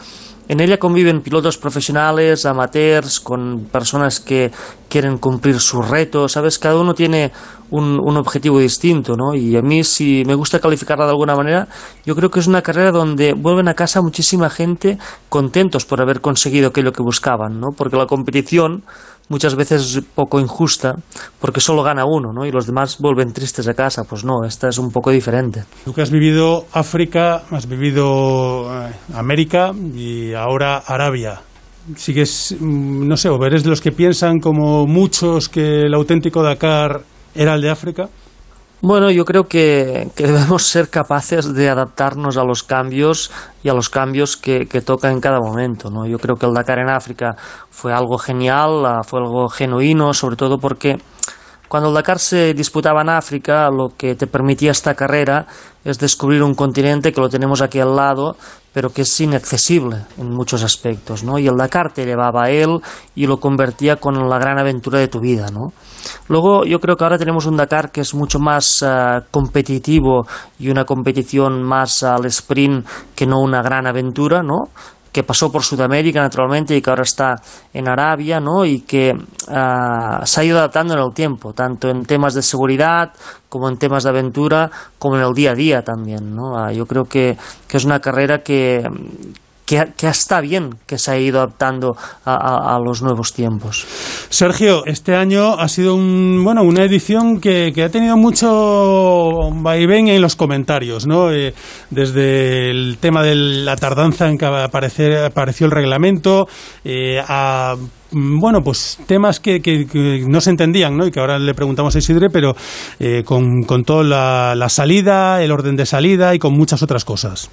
en ella conviven pilotos profesionales, amateurs, con personas que quieren cumplir sus retos, ¿sabes? Cada uno tiene un, un objetivo distinto, ¿no? Y a mí, si me gusta calificarla de alguna manera, yo creo que es una carrera donde vuelven a casa muchísima gente contentos por haber conseguido aquello que buscaban, ¿no? Porque la competición muchas veces es poco injusta porque solo gana uno, ¿no? Y los demás vuelven tristes a casa. Pues no, esta es un poco diferente. Tú que has vivido África, has vivido eh, América y ahora Arabia. ¿Sigues, mm, no sé, o eres de los que piensan como muchos que el auténtico Dakar era el de África? Bueno, yo creo que, que [LAUGHS] debemos ser capaces de adaptarnos a los cambios y a los cambios que, que toca en cada momento. ¿no? Yo creo que el Dakar en África fue algo genial, ah, fue algo genuino, sobre todo porque cuando el Dakar se disputaba en África, lo que te permitía esta carrera es descubrir un continente que lo tenemos aquí al lado, pero que es inaccesible en muchos aspectos, ¿no? Y el Dakar te llevaba a él y lo convertía con la gran aventura de tu vida, ¿no? Luego yo creo que ahora tenemos un Dakar que es mucho más ah, competitivo y una competición más al sprint que no una gran aventura, ¿no? Que pasó por Sudamérica naturalmente y que ahora está en Arabia, ¿no? Y que ah, se ha ido adaptando en el tiempo, tanto en temas de seguridad como en temas de aventura, como en el día a día también, ¿no? Ah, yo creo que, que es una carrera que, que, que está bien que se ha ido adaptando a, los nuevos tiempos. Sergio, este año ha sido un, bueno, una edición que, ha tenido mucho vaivén en los comentarios, ¿no? Eh, desde el tema de la tardanza en que aparecer- apareció el reglamento, eh, a mm, bueno, pues temas que, no se entendían, ¿no? Y que ahora le preguntamos a Isidre, pero eh, con, con toda la salida, el orden de salida y con muchas otras cosas.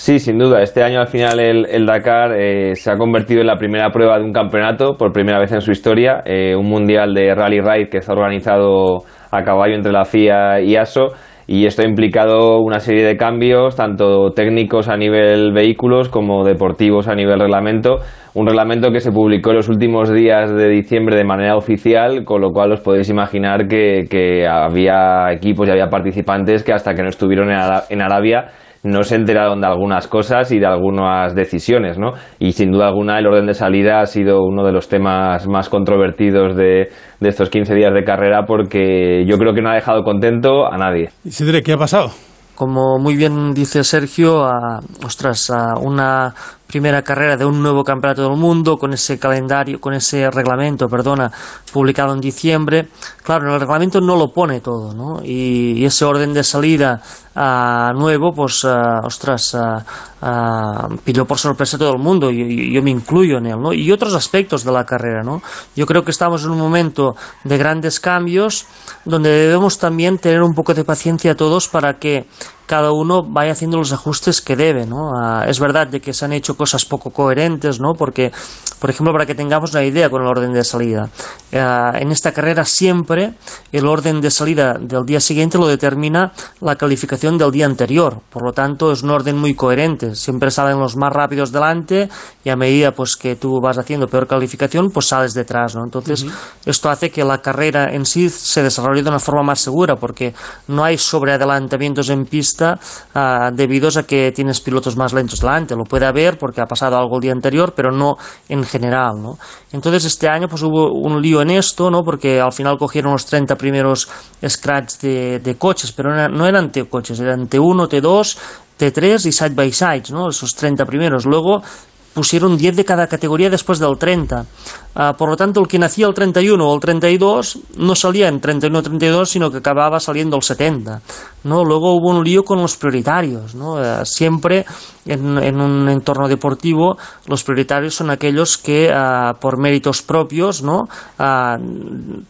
Sí, sin duda. Este año al final el, Dakar eh, se ha convertido en la primera prueba de un campeonato por primera vez en su historia, eh, un mundial de rally ride que está organizado a caballo entre la FIA y ASO y esto ha implicado una serie de cambios, tanto técnicos a nivel vehículos como deportivos a nivel reglamento. Un reglamento que se publicó en los últimos días de diciembre de manera oficial, con lo cual os podéis imaginar que, que había equipos y había participantes que hasta que no estuvieron en, Ara- en Arabia no se enteraron de algunas cosas y de algunas decisiones, ¿no? Y sin duda alguna el orden de salida ha sido uno de los temas más controvertidos de, de estos 15 días de carrera porque yo creo que no ha dejado contento a nadie. Isidre, ¿qué ha pasado? Como muy bien dice Sergio, a, ostras, a una primera carrera de un nuevo campeonato del mundo con ese calendario, con ese reglamento, perdona, publicado en diciembre. Claro, en el reglamento no lo pone todo, ¿no? Y, ese orden de salida ah, nuevo, pues, ah, ostras, ah, pilló por sorpresa a todo el mundo, y, y yo me incluyo en él, ¿no? Y otros aspectos de la carrera, ¿no? Yo creo que estamos en un momento de grandes cambios donde debemos también tener un poco de paciencia todos para que cada uno vaya haciendo los ajustes que debe, ¿no? Ah, es verdad de que se han hecho cosas poco coherentes, ¿no? Porque, por ejemplo, para que tengamos una idea con el orden de salida, ah, en esta carrera siempre el orden de salida del día siguiente lo determina la calificación del día anterior, por lo tanto es un orden muy coherente, siempre salen los más rápidos delante y a medida pues que tú vas haciendo peor calificación, pues sales detrás, ¿no? Entonces, esto hace que la carrera en sí se desarrolle de una forma más segura, porque no hay sobreadelantamientos en pista uh, debidos a que tienes pilotos más lentos delante. Lo puede haber porque ha pasado algo el día anterior, pero no en general. ¿no? Entonces este año pues hubo un lío en esto, ¿no? porque al final cogieron los 30 primeros scratch de, de coches, pero no, eran T-coches, eran T1, T2, T3 y side by side, ¿no? esos 30 primeros. Luego pusieron 10 de cada categoría después del 30. Uh, por lo tanto, el que nacía el 31 o el 32 no salía en 31 o 32, sino que acababa saliendo el 70. ¿no? Luego hubo un lío con los prioritarios. ¿no? Uh, siempre en, en, un entorno deportivo los prioritarios son aquellos que uh, por méritos propios ¿no?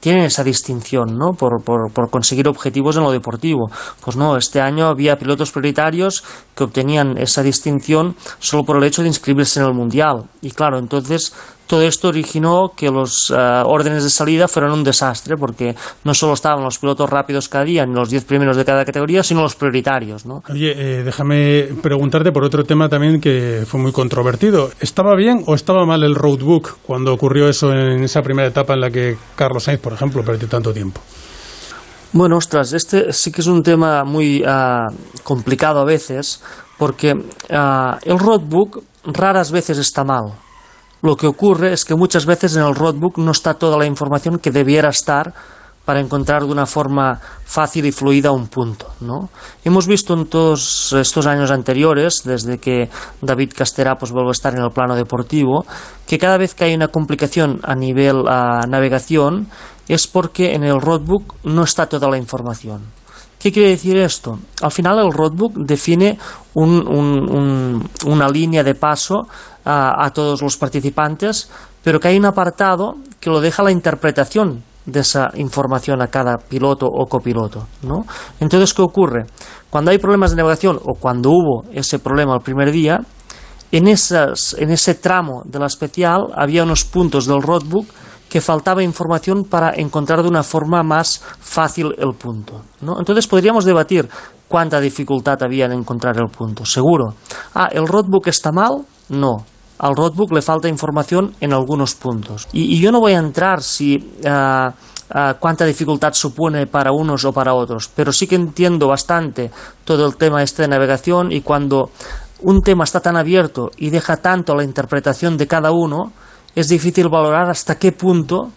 tienen esa distinción ¿no? por, por, por, conseguir objetivos en lo deportivo. Pues no, este año había pilotos prioritarios que obtenían esa distinción solo por el hecho de inscribirse en el Mundial. Y claro, entonces todo esto originó que los uh, órdenes de salida fueran un desastre, porque no solo estaban los pilotos rápidos cada día, ni los 10 primeros de cada categoría, sino los prioritarios. ¿no? Oye, eh, déjame preguntarte por otro tema también que fue muy controvertido. ¿Estaba bien o estaba mal el roadbook cuando ocurrió eso en esa primera etapa en la que Carlos Sainz, por ejemplo, perdió tanto tiempo? Bueno, ostras, este sí que es un tema muy uh, complicado a veces, porque uh, el roadbook raras veces está mal. Lo que ocurre es que muchas veces en el roadbook no está toda la información que debiera estar para encontrar de una forma fácil y fluida un punto. ¿no? Hemos visto en todos estos años anteriores, desde que David Castera pues, vuelve a estar en el plano deportivo, que cada vez que hay una complicación a nivel navegación es porque en el roadbook no está toda la información. ¿Qué quiere decir esto? Al final el roadbook define un, un, un, una línea de paso a, a todos los participantes, pero que hay un apartado que lo deja la interpretación de esa información a cada piloto o copiloto. ¿no? Entonces, ¿qué ocurre? Cuando hay problemas de navegación o cuando hubo ese problema el primer día, en, esas, en ese tramo de la especial había unos puntos del roadbook que faltaba información para encontrar de una forma más fácil el punto. ¿no? Entonces podríamos debatir cuánta dificultad había en encontrar el punto. Seguro. Ah, ¿el roadbook está mal? No. Al roadbook le falta información en algunos puntos. Y, yo no voy a entrar si... Uh, Uh, cuánta dificultad supone para unos o para otros, pero sí que entiendo bastante todo el tema este de navegación y cuando un tema está tan abierto y deja tanto la interpretación de cada uno, es difícil valorar hasta qué punto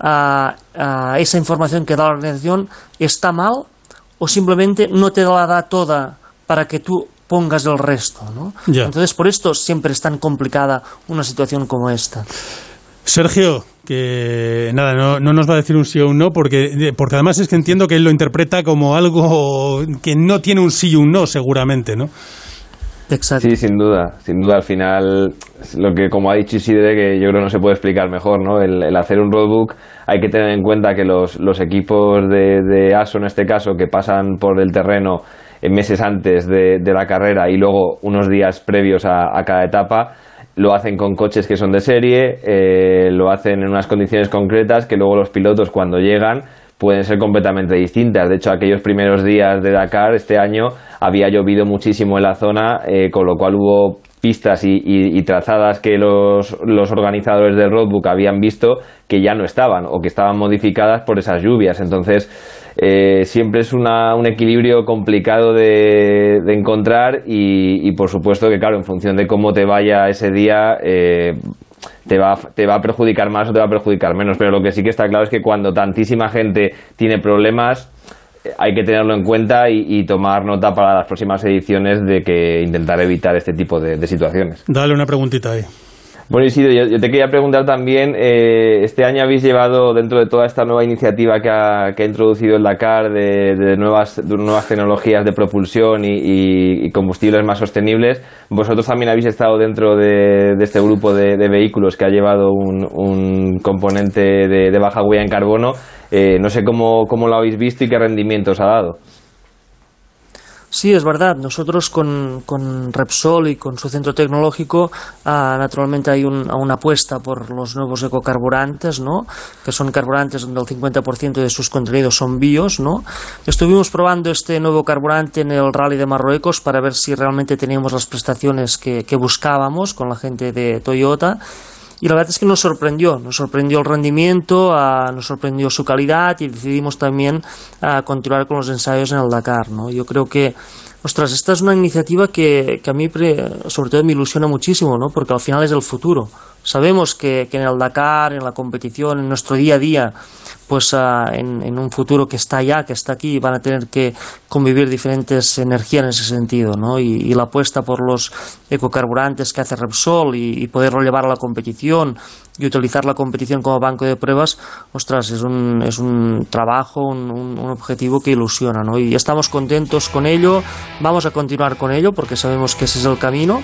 uh, uh, esa información que da la organización está mal o simplemente no te la da toda para que tú pongas el resto. ¿no? Entonces, por esto siempre es tan complicada una situación como esta. Sergio, que nada, no, no, nos va a decir un sí o un no, porque, porque además es que entiendo que él lo interpreta como algo que no tiene un sí y un no, seguramente, ¿no? Sí, sin duda, sin duda al final, lo que como ha dicho Isidre, que yo creo no se puede explicar mejor, ¿no? El, hacer un roadbook hay que tener en cuenta que los, los equipos de, ASO en este caso, que pasan por el terreno meses antes de, la carrera y luego unos días previos a, a cada etapa, lo hacen con coches que son de serie, eh, lo hacen en unas condiciones concretas que luego los pilotos cuando llegan pueden ser completamente distintas. De hecho, aquellos primeros días de Dakar este año había llovido muchísimo en la zona, eh, con lo cual hubo pistas y, trazadas que los, los, organizadores del roadbook habían visto que ya no estaban o que estaban modificadas por esas lluvias. Entonces, eh, siempre es una, un equilibrio complicado de, de encontrar y, y, por supuesto que, claro, en función de cómo te vaya ese día, eh, te va, te va a perjudicar más o te va a perjudicar menos. Pero lo que sí que está claro es que cuando tantísima gente tiene problemas, hay que tenerlo en cuenta y, y, tomar nota para las próximas ediciones de que intentar evitar este tipo de, de situaciones. Dale una preguntita ahí. Bueno, Isidro, yo, te quería preguntar también, eh, este año habéis llevado dentro de toda esta nueva iniciativa que ha, que ha introducido el Dakar de, de, nuevas, de nuevas tecnologías de propulsión y, y, y, combustibles más sostenibles, vosotros también habéis estado dentro de, de este grupo de, vehículos que ha llevado un, un componente de, baja huella en carbono. Eh, no sé cómo, cómo lo habéis visto y qué rendimiento os ha dado. Sí, es verdad. Nosotros con, con Repsol y con su centro tecnológico, ah, naturalmente hay un- una apuesta por los nuevos ecocarburantes, ¿no? Que son carburantes donde el 50% de sus contenidos son bios, ¿no? Estuvimos probando este nuevo carburante en el Rally de Marruecos para ver si realmente teníamos las prestaciones que, que buscábamos con la gente de Toyota. Y la verdad es que nos sorprendió, nos sorprendió el rendimiento, ah, nos sorprendió su calidad y decidimos también ah, continuar con los ensayos en el Dakar. ¿no? Yo creo que, ostras, esta es una iniciativa que, que a mí sobre todo me ilusiona muchísimo, ¿no? porque al final es el futuro. Sabemos que, en el Dakar, en la competición, en nuestro día a día, pues ah, en, en un futuro que está ya, que está aquí, van a tener que convivir diferentes energías en ese sentido, ¿no? Y, la apuesta por los ecocarburantes que hace Repsol y poderlo llevar a la competición y utilizar la competición como banco de pruebas, ostras, es un, es un trabajo, un, un- un objetivo que ilusiona, ¿no? Y estamos contentos con ello, vamos a continuar con ello porque sabemos que ese es el camino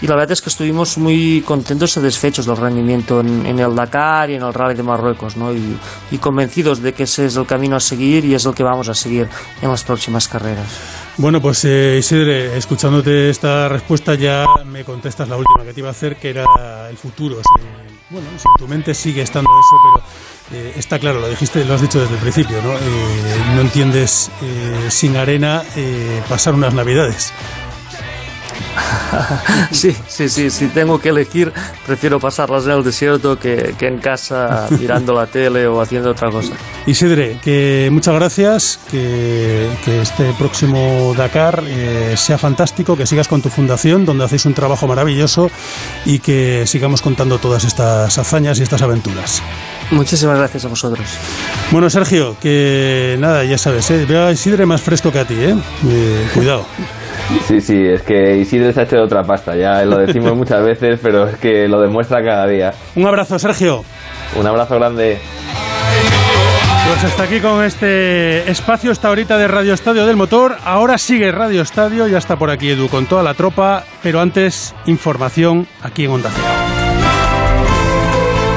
y la verdad es que estuvimos muy contentos y satisfechos del rendimiento en, en el Dakar y en el Rally de Marruecos, ¿no? Y, y convencidos de que ese es el camino a seguir y es el que vamos a seguir en las próximas carreras. Bueno, pues eh, Isidre, escuchándote esta respuesta ya me contestas la última que te iba a hacer, que era el futuro. Si, bueno, en tu mente sigue estando eso, pero eh, está claro, lo dijiste, lo has dicho desde el principio, ¿no? Eh, no entiendes eh, sin arena eh, pasar unas navidades. [LAUGHS] sí, sí, sí, si tengo que elegir, prefiero pasarlas en el desierto que, que en casa [LAUGHS] mirando la tele o haciendo otra cosa. Isidre, que muchas gracias, que, que este próximo Dakar eh, sea fantástico, que sigas con tu fundación, donde hacéis un trabajo maravilloso y que sigamos contando todas estas hazañas y estas aventuras. Muchísimas gracias a vosotros. Bueno, Sergio, que nada, ya sabes, ¿eh? veo a Isidre más fresco que a ti, ¿eh? Eh, cuidado. [LAUGHS] Sí, sí, es que Isidro se ha hecho de otra pasta, ya lo decimos [LAUGHS] muchas veces, pero es que lo demuestra cada día. Un abrazo, Sergio. Un abrazo grande. Pues hasta aquí con este espacio, esta horita de Radio Estadio del Motor. Ahora sigue Radio Estadio, ya está por aquí Edu con toda la tropa, pero antes información aquí en Onda Cero.